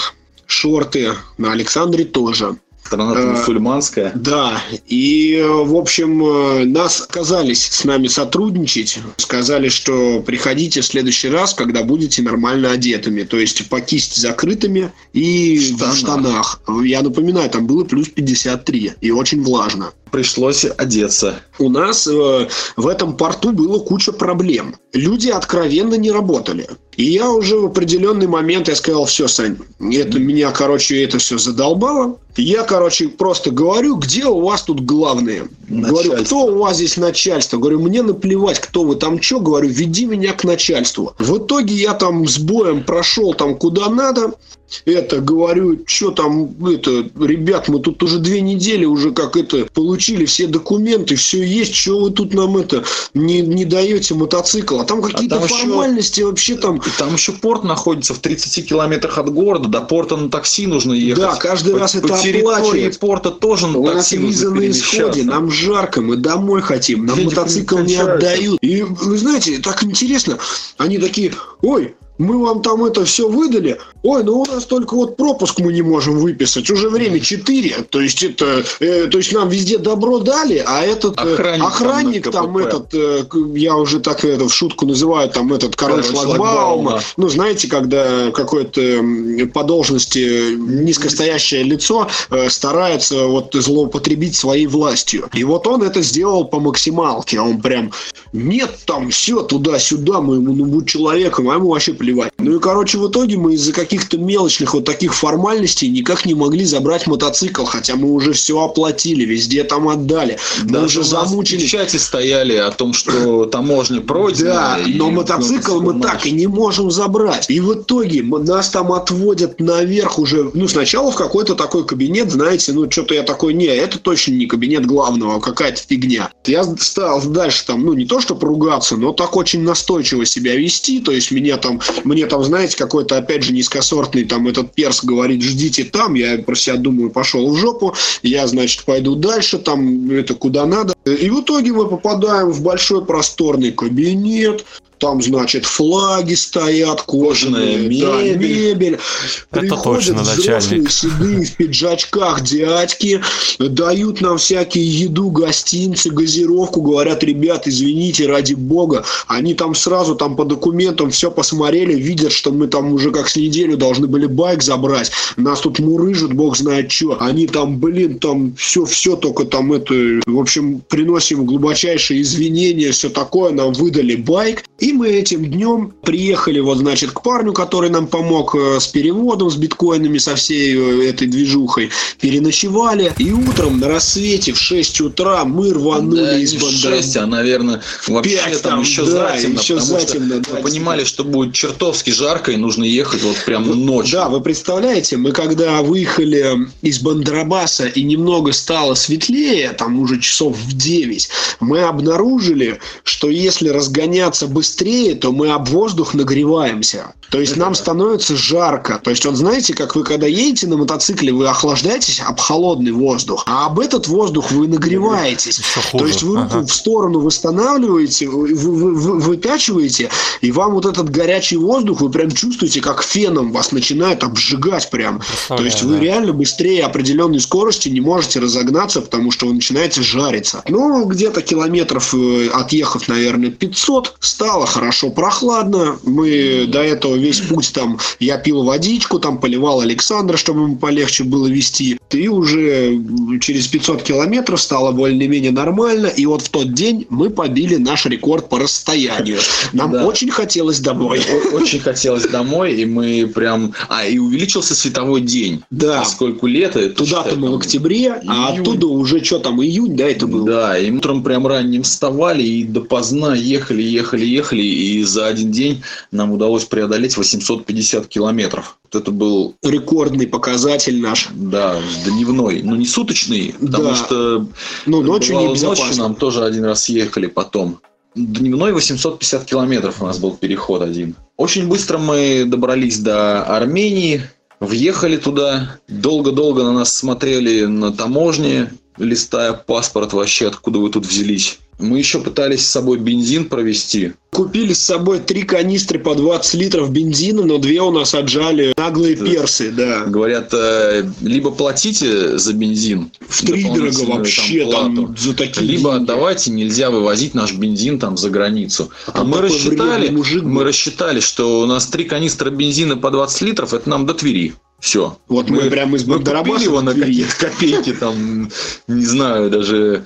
шорты, на Александре тоже. Страна Э, мусульманская. Да, и, в общем, э, нас отказались с нами сотрудничать. Сказали, что приходите в следующий раз, когда будете нормально одетыми. То есть по кисти закрытыми и В штанах. в штанах. Я напоминаю, там было плюс 53 и очень влажно. Пришлось одеться. У нас э, в этом порту было куча проблем. Люди откровенно не работали. И я уже в определенный момент я сказал, все, Сань, это меня, короче, это все задолбало. Я, короче, просто говорю, где у вас тут главные? Говорю, Начальство. кто у вас здесь начальство? Говорю, мне наплевать, кто вы там что. Говорю, веди меня к начальству. В итоге я там с боем прошел там куда надо. Это, говорю, что там, это, ребят, мы тут уже две недели уже как это, получили все документы, все есть, что вы тут нам это, не, не даете мотоцикл, а там какие-то там еще- формальности вообще там, там еще порт находится в 30 километрах от города. До порта на такси нужно ехать. Да, каждый По- раз по это территории порта тоже на У нас такси виза на исходе, нам жарко, мы домой хотим, нам Денег мотоцикл не отдают. И вы знаете, так интересно, они такие, ой, мы вам там это все выдали, ой, ну у нас только вот пропуск мы не можем выписать, уже время 4, то есть это, э, то есть нам везде добро дали, а этот э, Охранник охранник, там там, этот, э, я уже так это в шутку называю, там этот король Король шлагбаума, шлагбаума. ну знаете, когда какое-то по должности низкостоящее лицо э, старается вот злоупотребить своей властью. И вот он это сделал по максималке. Он прям, нет, там все туда-сюда, мы ему, ну, человеком, а ему вообще плевать. Ну и, короче, в итоге мы из-за каких-то мелочных вот таких формальностей никак не могли забрать мотоцикл, хотя мы уже все оплатили, везде там отдали. Мы Даже уже замучились. печати стояли о том, что таможня пройдена. Да, но мотоцикл мы так и не можем забрать. И в итоге нас там отводят наверх уже, ну, сначала в какой-то такой кабинет, знаете, ну, что-то я такой, не, это точно не кабинет главного, а какая-то фигня. Я стал дальше там, ну, не то, что поругаться, но так очень настойчиво себя вести, то есть меня там, мне там, знаете, какой-то, опять же, низкосортный там этот перс говорит, ждите там, я про себя думаю, пошел в жопу, я, значит, пойду дальше, там, это куда надо. И в итоге мы попадаем в большой просторный кабинет, там, значит, флаги стоят, кожаные, Кожаная да, мебель. мебель. Это Приходят точно взрослые, начальник. седые в пиджачках дядьки, дают нам всякие еду, гостинцы, газировку, говорят, ребят, извините, ради бога. Они там сразу там по документам все посмотрели, видят, что мы там уже как с неделю должны были байк забрать. Нас тут мурыжат, бог знает что. Они там, блин, там все-все только там это... В общем, приносим глубочайшие извинения, все такое. Нам выдали байк. И мы этим днем приехали вот, значит, к парню, который нам помог э, с переводом, с биткоинами, со всей э, этой движухой. Переночевали. И утром на рассвете в 6 утра мы рванули Да, из Бандера- 6, а, наверное, вообще Пять там, там, еще да, затемно, еще потому затемно, что да, мы понимали, что будет чертовски жарко, и нужно ехать вот прям ночью. Да, вы представляете, мы когда выехали из Бандерабаса и немного стало светлее, там уже часов в 9, мы обнаружили, что если разгоняться быстрее, то мы об воздух нагреваемся. То есть нам становится жарко. То есть, вот знаете, как вы когда едете на мотоцикле, вы охлаждаетесь об холодный воздух, а об этот воздух вы нагреваетесь. То есть вы руку Ага. в сторону восстанавливаете, вы, вы- вы- выпячиваете, и вам вот этот горячий воздух, вы прям чувствуете, как феном вас начинает обжигать прям. То есть вы да. реально быстрее определенной скорости не можете разогнаться, потому что вы начинаете жариться. Ну, где-то километров э, отъехав, наверное, 500, стало стало хорошо прохладно. Мы до этого весь путь там, я пил водичку, там поливал Александра, чтобы ему полегче было вести. И уже через 500 километров стало более-менее нормально. И вот в тот день мы побили наш рекорд по расстоянию. Нам да. очень хотелось домой. Очень хотелось домой, и мы прям... А, и увеличился световой день. Да. Поскольку лето... Туда-то мы в октябре, а оттуда уже что там, июнь, да, это было? Да, и утром прям ранним вставали и допоздна ехали, ехали, ехали, и за один день нам удалось преодолеть 850 километров. Вот это был... Рекордный показатель наш. Да, дневной. но не суточный, потому да. что... Ну, ночью не Ночью нам тоже один раз ехали потом. Дневной 850 километров у нас был переход один. Очень быстро мы добрались до Армении, въехали туда, долго-долго на нас смотрели на таможне, листая паспорт вообще, откуда вы тут взялись. Мы еще пытались с собой бензин провести. Купили с собой три канистры по 20 литров бензина, но две у нас отжали наглые персы, да. Говорят, э, либо платите за бензин. В три дорого вообще там, там за такие Либо деньги. отдавайте, нельзя вывозить наш бензин там за границу. А, а мы рассчитали, мужик мы рассчитали, что у нас три канистры бензина по 20 литров, это нам до Твери. Все. Вот мы, мы прямо из Богдарабаса его на какие-то копейки, там, не знаю, даже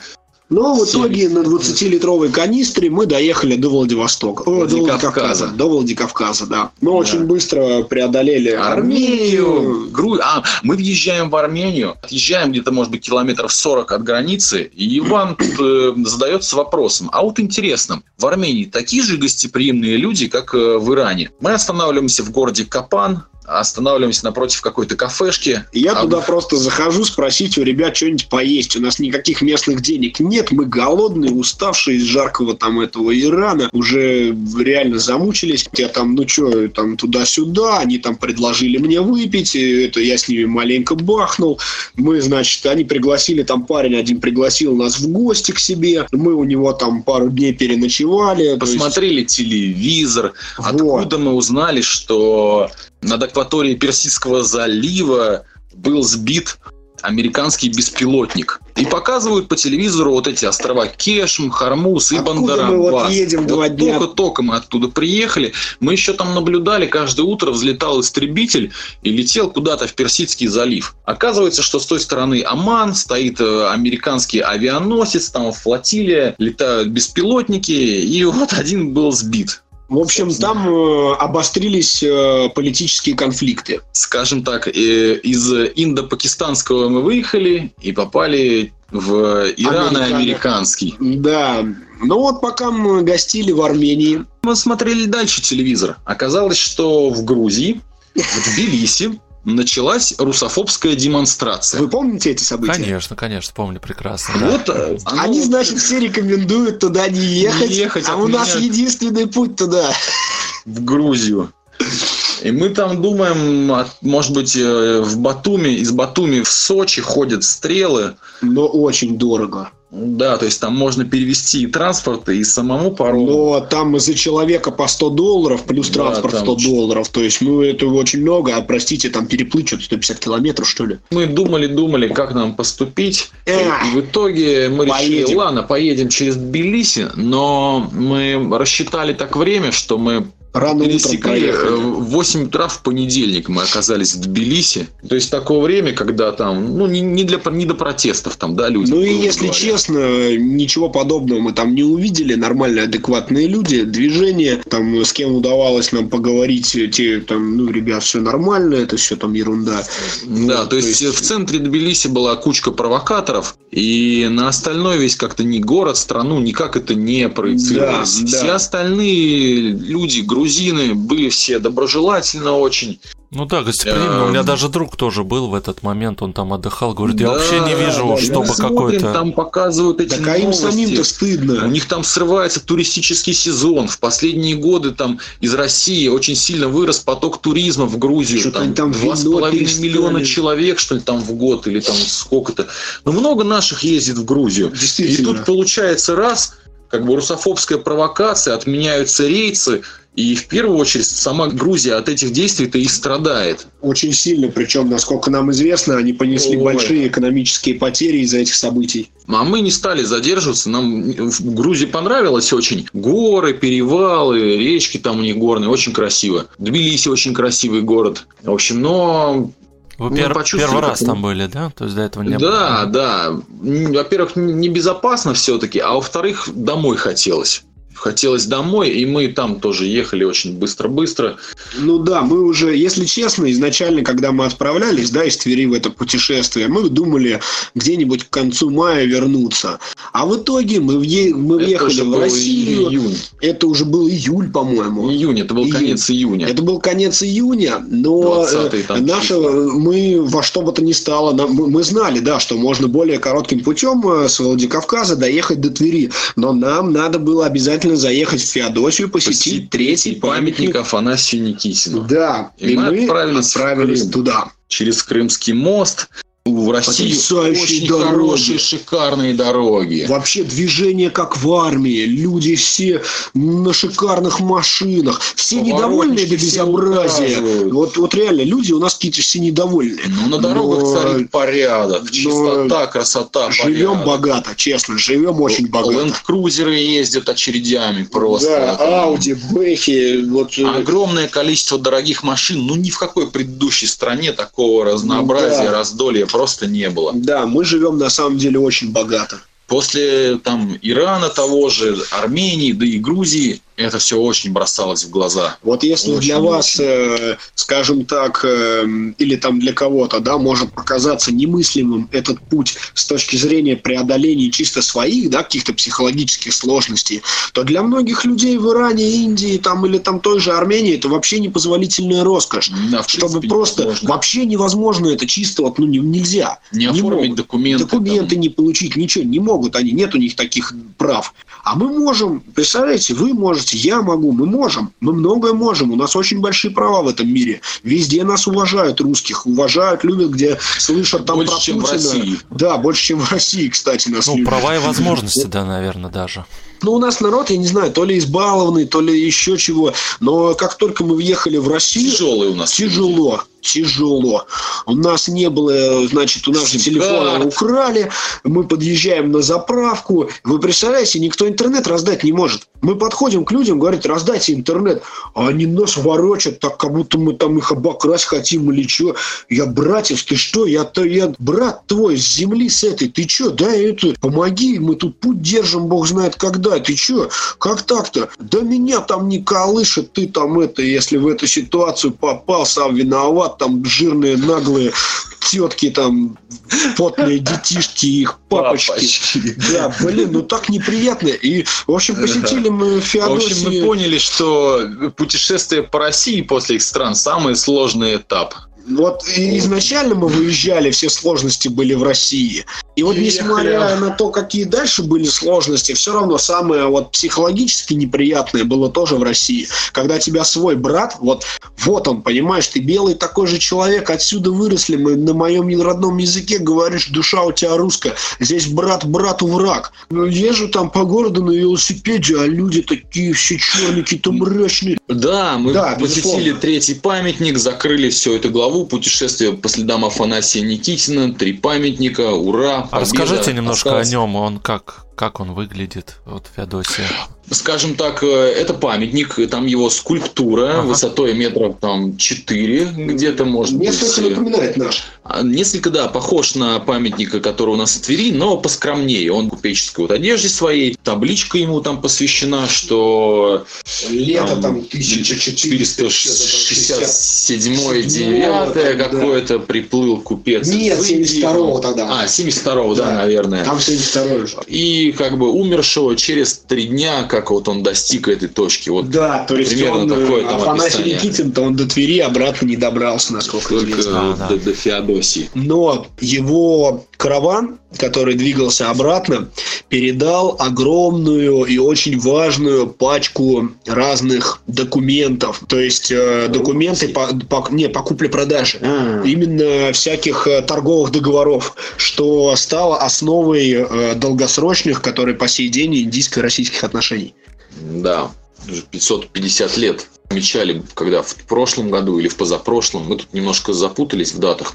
но в итоге на 20-литровой канистре мы доехали до Владивостока. О, до Владикавказа. До Владикавказа, да. Мы да. очень быстро преодолели Армению. Армению. Гру... А, мы въезжаем в Армению, отъезжаем где-то, может быть, километров 40 от границы, и Иван э, задается вопросом, а вот интересно, в Армении такие же гостеприимные люди, как э, в Иране? Мы останавливаемся в городе Капан, останавливаемся напротив какой-то кафешки. Я а... туда просто захожу спросить у ребят что-нибудь поесть. У нас никаких местных денег нет. Мы голодные, уставшие из жаркого там этого Ирана. Уже реально замучились. Я там, ну что, там туда-сюда. Они там предложили мне выпить. Это я с ними маленько бахнул. Мы, значит, они пригласили, там парень один пригласил нас в гости к себе. Мы у него там пару дней переночевали. Посмотрели есть... телевизор. Вот. Откуда мы узнали, что над акваторией Персидского залива был сбит американский беспилотник. И показывают по телевизору вот эти острова Кешм, Хармус и Бандарабас. мы вот едем два вот дня? Только-только мы оттуда приехали. Мы еще там наблюдали, каждое утро взлетал истребитель и летел куда-то в Персидский залив. Оказывается, что с той стороны Оман стоит э, американский авианосец, там флотилия, летают беспилотники, и вот один был сбит. В общем, там э, обострились э, политические конфликты. Скажем так, э, из индо-пакистанского мы выехали и попали в Ирано-американский. Да. Ну вот пока мы гостили в Армении. Мы смотрели дальше телевизор. Оказалось, что в Грузии, в Тбилиси, началась русофобская демонстрация. Вы помните эти события? Конечно, конечно, помню прекрасно. Вот, да. Э, оно... Они, значит, все рекомендуют туда не ехать, не ехать а у меня... нас единственный путь туда. В Грузию. И мы там думаем, может быть, э, в Батуми, из Батуми в Сочи ходят стрелы. Но очень дорого. Да, то есть там можно перевести и транспорт, и самому парому. Но там за человека по 100 долларов, плюс да, транспорт там... 100 долларов. То есть, ну, это очень много. А, простите, там переплыть что-то 150 километров, что ли? Мы думали-думали, как нам поступить. Эх, в итоге мы поедем. решили, ладно, поедем через Тбилиси, но мы рассчитали так время, что мы Рано пересекли в 8 утра в понедельник мы оказались в Тбилиси. То есть такое время, когда там, ну, не, не, для, не до протестов там, да, люди. Ну и если говоря. честно, ничего подобного мы там не увидели. Нормальные, адекватные люди, движение, там, с кем удавалось нам поговорить, те, там, ну, ребят, все нормально, это все там ерунда. Да, вот, то, есть, то есть в центре Тбилиси была кучка провокаторов, и на остальной весь как-то ни город, страну, никак это не проецировалось. Да, Все да. остальные люди, грузины были все доброжелательно очень. Ну да, гостеприимно. У меня эм. даже друг тоже был в этот момент, он там отдыхал, говорит, я вообще не вижу, да, чтобы какой-то... Там показывают эти так, а им самим-то стыдно. У них там срывается туристический сезон. В последние годы там из России очень сильно вырос поток туризма в Грузию. Что там, там 2,5 миллиона человек, что ли, там в год, или там сколько-то. Но много наших ездит в Грузию. И тут получается раз как бы русофобская провокация, отменяются рейсы, и в первую очередь сама Грузия от этих действий-то и страдает. Очень сильно, причем, насколько нам известно, они понесли Ой. большие экономические потери из-за этих событий. А мы не стали задерживаться. Нам в Грузии понравилось очень. Горы, перевалы, речки там у них горные. Очень красиво. Тбилиси очень красивый город. В общем, но Вы Ну, пер- почувствовали, первый раз там были, да? То есть до этого не да, было? да. М, Во-первых, небезопасно все-таки, а во-вторых, домой хотелось. Хотелось домой, и мы там тоже ехали очень быстро-быстро. Ну да, мы уже, если честно, изначально, когда мы отправлялись, да, из Твери в это путешествие, мы думали где-нибудь к концу мая вернуться. А в итоге мы, въе- мы Это въехали в Россию. июнь. Это уже был июль, по-моему. Июнь, это был Июнь. конец июня. Это был конец июня, но 20-й э, наше, мы во что бы то ни стало, нам- мы, мы знали, да, что можно более коротким путем э, с Владикавказа доехать до Твери, но нам надо было обязательно заехать в Феодосию, посетить третий памятник. Афанасию Никитину. Да, И и, мы мы отправились отправились туда. Через Крымский мост. В России Потрясающие очень дороги. хорошие, шикарные дороги. Вообще движение как в армии, люди все на шикарных машинах, все все безобразия. указывают. Вот, вот реально, люди у нас какие-то все недовольные. Ну, на дорогах Но царит порядок, чистота, красота, Живем порядок. богато, честно, живем очень богато. Ленд-крузеры ездят очередями просто. Да, Ауди, Бэхи, вот э, Огромное количество дорогих машин. Ну, ни в какой предыдущей стране такого разнообразия, да. раздолья просто не было. да, мы живем на самом деле очень богато. После там Ирана того же, Армении, да и Грузии, это все очень бросалось в глаза. Вот если Очень, для вас, очень. э, скажем так, э, или там для кого-то, да, может показаться немыслимым этот путь с точки зрения преодоления чисто своих, да, каких-то психологических сложностей, то для многих людей в Иране, Индии, там или там той же Армении это вообще непозволительная роскошь. Да, Чтобы принципе, просто невозможно. вообще невозможно это чисто вот ну не- нельзя не, не оформить могут. документы. документы там. не получить ничего не могут они нет у них таких прав а мы можем представляете вы можете я могу мы можем мы многое можем у нас очень большие права в этом мире везде нас уважают русских уважают любят где слышат там Больше, про чем в Путина. России. да больше чем в России кстати нас Ну, любят. права и возможности, да, наверное, даже. Ну, у нас народ, я не знаю, то ли избалованный, то ли еще чего. Но как только мы въехали в Россию, Тяжелые у нас. Тяжело, тяжело. У нас не было, значит, у нас же телефоны украли, мы подъезжаем на заправку. Вы представляете, никто интернет раздать не может. Мы подходим к людям, говорят, раздайте интернет. А они нас ворочат, так как будто мы там их обокрасть хотим или что. Я, братец, ты что? Я, то, я брат твой с земли с этой. Ты что? Дай это, помоги, мы тут путь держим, бог знает когда. Ты что? Как так-то? Да меня там не колышет, ты там это, если в эту ситуацию попал, сам виноват, там жирные, наглые тетки, там потные детишки, их папочки. Папочки. Да, блин, ну так неприятно. И, в общем, посетили мы В общем, мы Феодосию. поняли, что путешествие по России после их стран самый сложный этап. Вот изначально мы выезжали, все сложности были в России. И вот несмотря на то, какие дальше были сложности, все равно самое вот психологически неприятное было тоже в России. Когда тебя свой брат, вот, вот он, понимаешь, ты белый такой же человек, отсюда выросли, мы на моем родном языке говоришь, душа у тебя русская, здесь брат брату враг. Ну, езжу там по городу на велосипеде, а люди такие все черные, какие-то мрачные. Да, мы Да, посетили безусловно. третий памятник, закрыли всю эту главу, путешествие по следам Афанасия Никитина, три памятника, ура. А победа, расскажите немножко осталось. о нем, он как, как он выглядит, вот Феодосия. Скажем так, э, это памятник, там его скульптура Ага. высотой метров там 4 где-то, может Несколько быть. напоминает наш. А, Несколько, да, похож на памятника, который у нас в Твери, но поскромнее. Он купеческой вот одежде своей, табличка ему там посвящена, что Лето там 467 9 Седьмое, да. какой-то приплыл купец. Нет, из Индии. 72-го тогда. А, 72-го, да, Да. наверное. Там 72 же. И как бы умершего через три дня, как вот он достиг этой точки. Вот Да, то есть Примерно он, э, такое там Афанасий описание. Никитин-то он до Твери обратно не добрался, насколько только известно. До, да. до Феодосии. Но его караван, который двигался обратно, передал огромную и очень важную пачку разных документов. То есть э, документы по, по, не, по купле-продаже. А. Именно всяких э, торговых договоров, что стало основой э, долгосрочных, которые по сей день индийско-российских отношений. Да, 550 лет отмечали, когда в прошлом году или в позапрошлом. Мы тут немножко запутались в датах.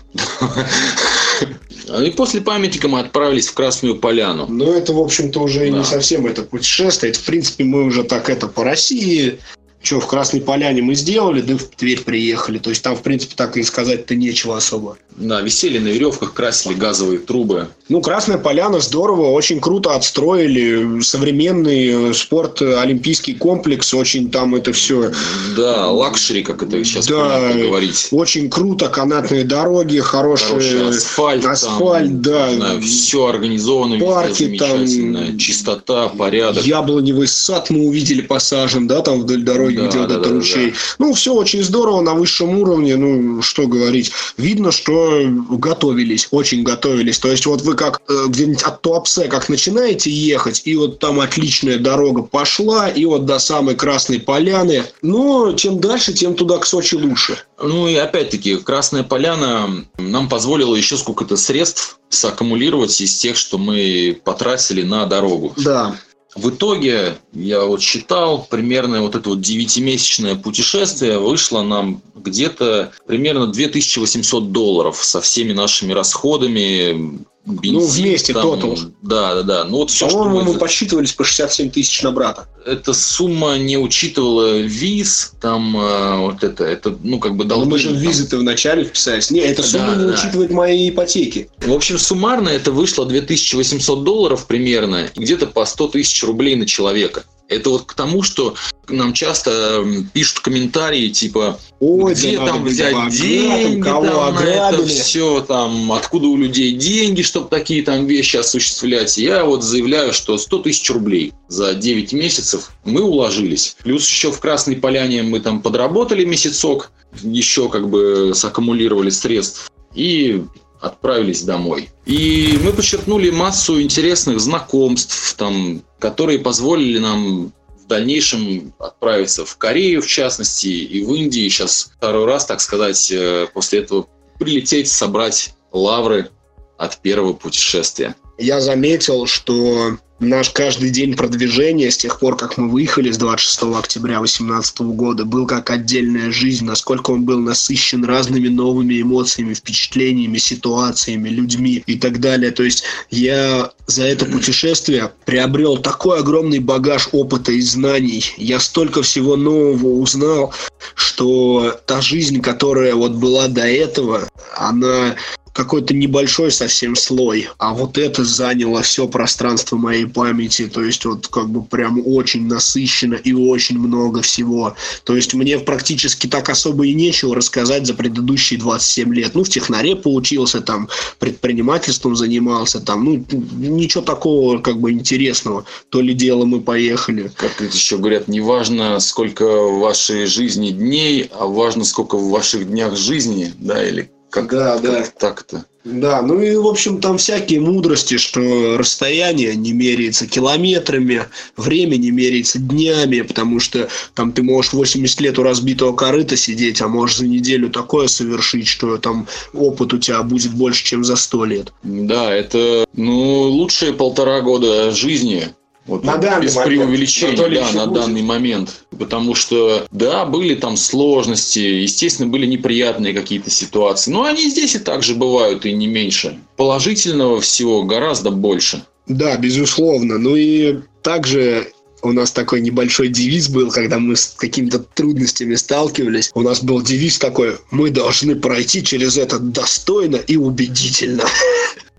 И после памятника мы отправились в Красную Поляну. Но это, в общем-то, уже да. не совсем это путешествие. Это, в принципе, мы уже так это по России что в Красной Поляне мы сделали, да в Тверь приехали. То есть там, в принципе, так и сказать-то нечего особо. Да, висели на веревках, красили газовые трубы. Ну, Красная Поляна здорово, очень круто отстроили. Современный спорт, олимпийский комплекс, очень там это все... Да, luxury, как это сейчас да, говорить. Очень круто, канатные дороги, хороший, хороший асфальт. Асфальт, там, да. Знаю, все организовано, парки там. Чистота, порядок. Яблоневый сад мы увидели посажен, да, там вдоль дороги, да, где да, вот да, ручей. Да. Ну, все очень здорово, на высшем уровне, ну, что говорить. Видно, что готовились, очень готовились. То есть, вот вы как э, где-нибудь от Туапсе как начинаете ехать, и вот там отличная дорога пошла, и вот до самой Красной Поляны. Но чем дальше, тем туда к Сочи лучше. Ну и опять-таки, Красная Поляна нам позволила еще сколько-то средств саккумулировать из тех, что мы потратили на дорогу. Да. В итоге, я вот считал, примерно вот это вот девятимесячное путешествие вышло нам где-то примерно 2800 долларов со всеми нашими расходами, бензин. Ну, вместе там, тотал. Да, да, да. Ну, вот все, По-моему, мы, мы посчитывались по 67 тысяч на брата. Эта сумма не учитывала виз, там э, вот это, это, ну, как бы должны... Но мы же визы-то вначале вписались. Не, эта сумма да, не да. учитывает мои ипотеки. В общем, суммарно это вышло 2800 долларов примерно, где-то по 100 тысяч рублей на человека. Это вот к тому, что нам часто пишут комментарии типа Ой, где там взять богатым, деньги кого там, на это все, там, откуда у людей деньги, чтобы такие там вещи осуществлять. Я вот заявляю, что 100 тысяч рублей за 9 месяцев мы уложились. Плюс еще в Красной Поляне мы там подработали месяцок, еще как бы саккумулировали средств. И отправились домой. И мы подчеркнули массу интересных знакомств, там, которые позволили нам в дальнейшем отправиться в Корею, в частности, и в Индии. Сейчас второй раз, так сказать, э, после этого прилететь, собрать лавры от первого путешествия. Я заметил, что наш каждый день продвижения с тех пор, как мы выехали с 26 октября 2018 года, был как отдельная жизнь, насколько он был насыщен разными новыми эмоциями, впечатлениями, ситуациями, людьми и так далее. То есть я за это путешествие приобрел такой огромный багаж опыта и знаний. Я столько всего нового узнал, что та жизнь, которая вот была до этого, она какой-то небольшой совсем слой, а вот это заняло все пространство моей памяти, то есть вот как бы прям очень насыщенно и очень много всего. То есть мне практически так особо и нечего рассказать за предыдущие 27 лет. Ну, в технаре получился, там, предпринимательством занимался, там, ну, ничего такого как бы интересного. То ли дело мы поехали. Как еще говорят, не важно, сколько в вашей жизни дней, а важно, сколько в ваших днях жизни, да, или как, да, как да. так-то? Да, ну и, в общем, там всякие мудрости, что расстояние не меряется километрами, время не меряется днями, потому что там ты можешь 80 лет у разбитого корыта сидеть, а можешь за неделю такое совершить, что там опыт у тебя будет больше, чем за 100 лет. Да, это, ну, лучшие полтора года жизни вот, на данный без момент, преувеличения, да, на будет. данный момент. Потому что, да, были там сложности, естественно, были неприятные какие-то ситуации. Но они здесь и так же бывают, и не меньше. Положительного всего гораздо больше. Да, безусловно. Ну и также у нас такой небольшой девиз был, когда мы с какими-то трудностями сталкивались. У нас был девиз такой, мы должны пройти через это достойно и убедительно. [LAUGHS]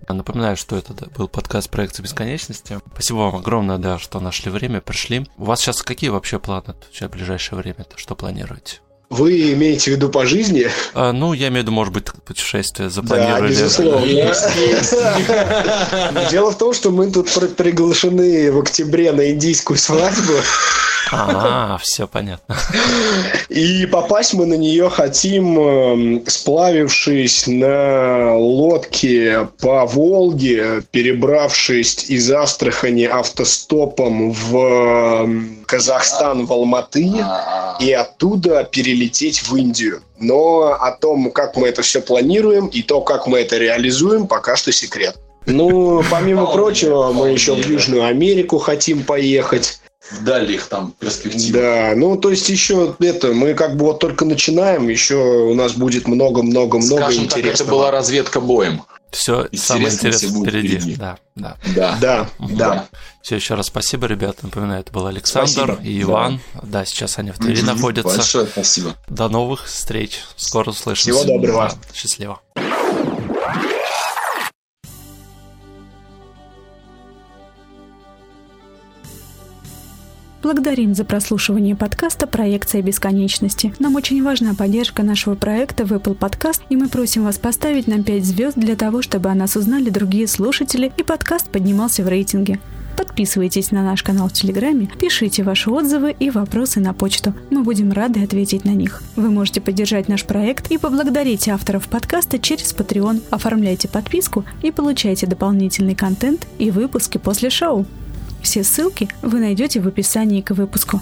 Напоминаю, что это был подкаст проекта бесконечности. Спасибо вам огромное, да, что нашли время, пришли. У вас сейчас какие вообще планы в ближайшее время? -то? Что планируете? Вы имеете в виду по жизни? А, ну, я имею в виду, может быть, путешествие запланировали. Да, безусловно. Дело в том, что мы тут приглашены в октябре на индийскую свадьбу. А, все понятно. И попасть мы на нее хотим, эм, сплавившись на лодке по Волге, перебравшись из Астрахани автостопом в эм, Казахстан, в Алматы, и оттуда перелететь в Индию. Но о том, как мы это все планируем и то, как мы это реализуем, пока что секрет. Ну, помимо прочего, мы еще в Южную Америку хотим поехать в дальних там перспективах. Да, ну то есть еще это, мы как бы вот только начинаем, еще у нас будет много-много-много интересного. Так, это была разведка боем. Все самое интересное впереди. впереди. Да, да. Да, да, да. Все, еще раз спасибо, ребят. Напоминаю, это был Александр спасибо. и Иван. Да. да, сейчас они в Твери находятся. Большое спасибо. До новых встреч. Скоро услышимся. Всего доброго. Да, счастливо. Благодарим за прослушивание подкаста «Проекция бесконечности». Нам очень важна поддержка нашего проекта в Apple Podcast, и мы просим вас поставить нам 5 звезд для того, чтобы о нас узнали другие слушатели и подкаст поднимался в рейтинге. Подписывайтесь на наш канал в Телеграме, пишите ваши отзывы и вопросы на почту. Мы будем рады ответить на них. Вы можете поддержать наш проект и поблагодарить авторов подкаста через Patreon. Оформляйте подписку и получайте дополнительный контент и выпуски после шоу. Все ссылки вы найдете в описании к выпуску.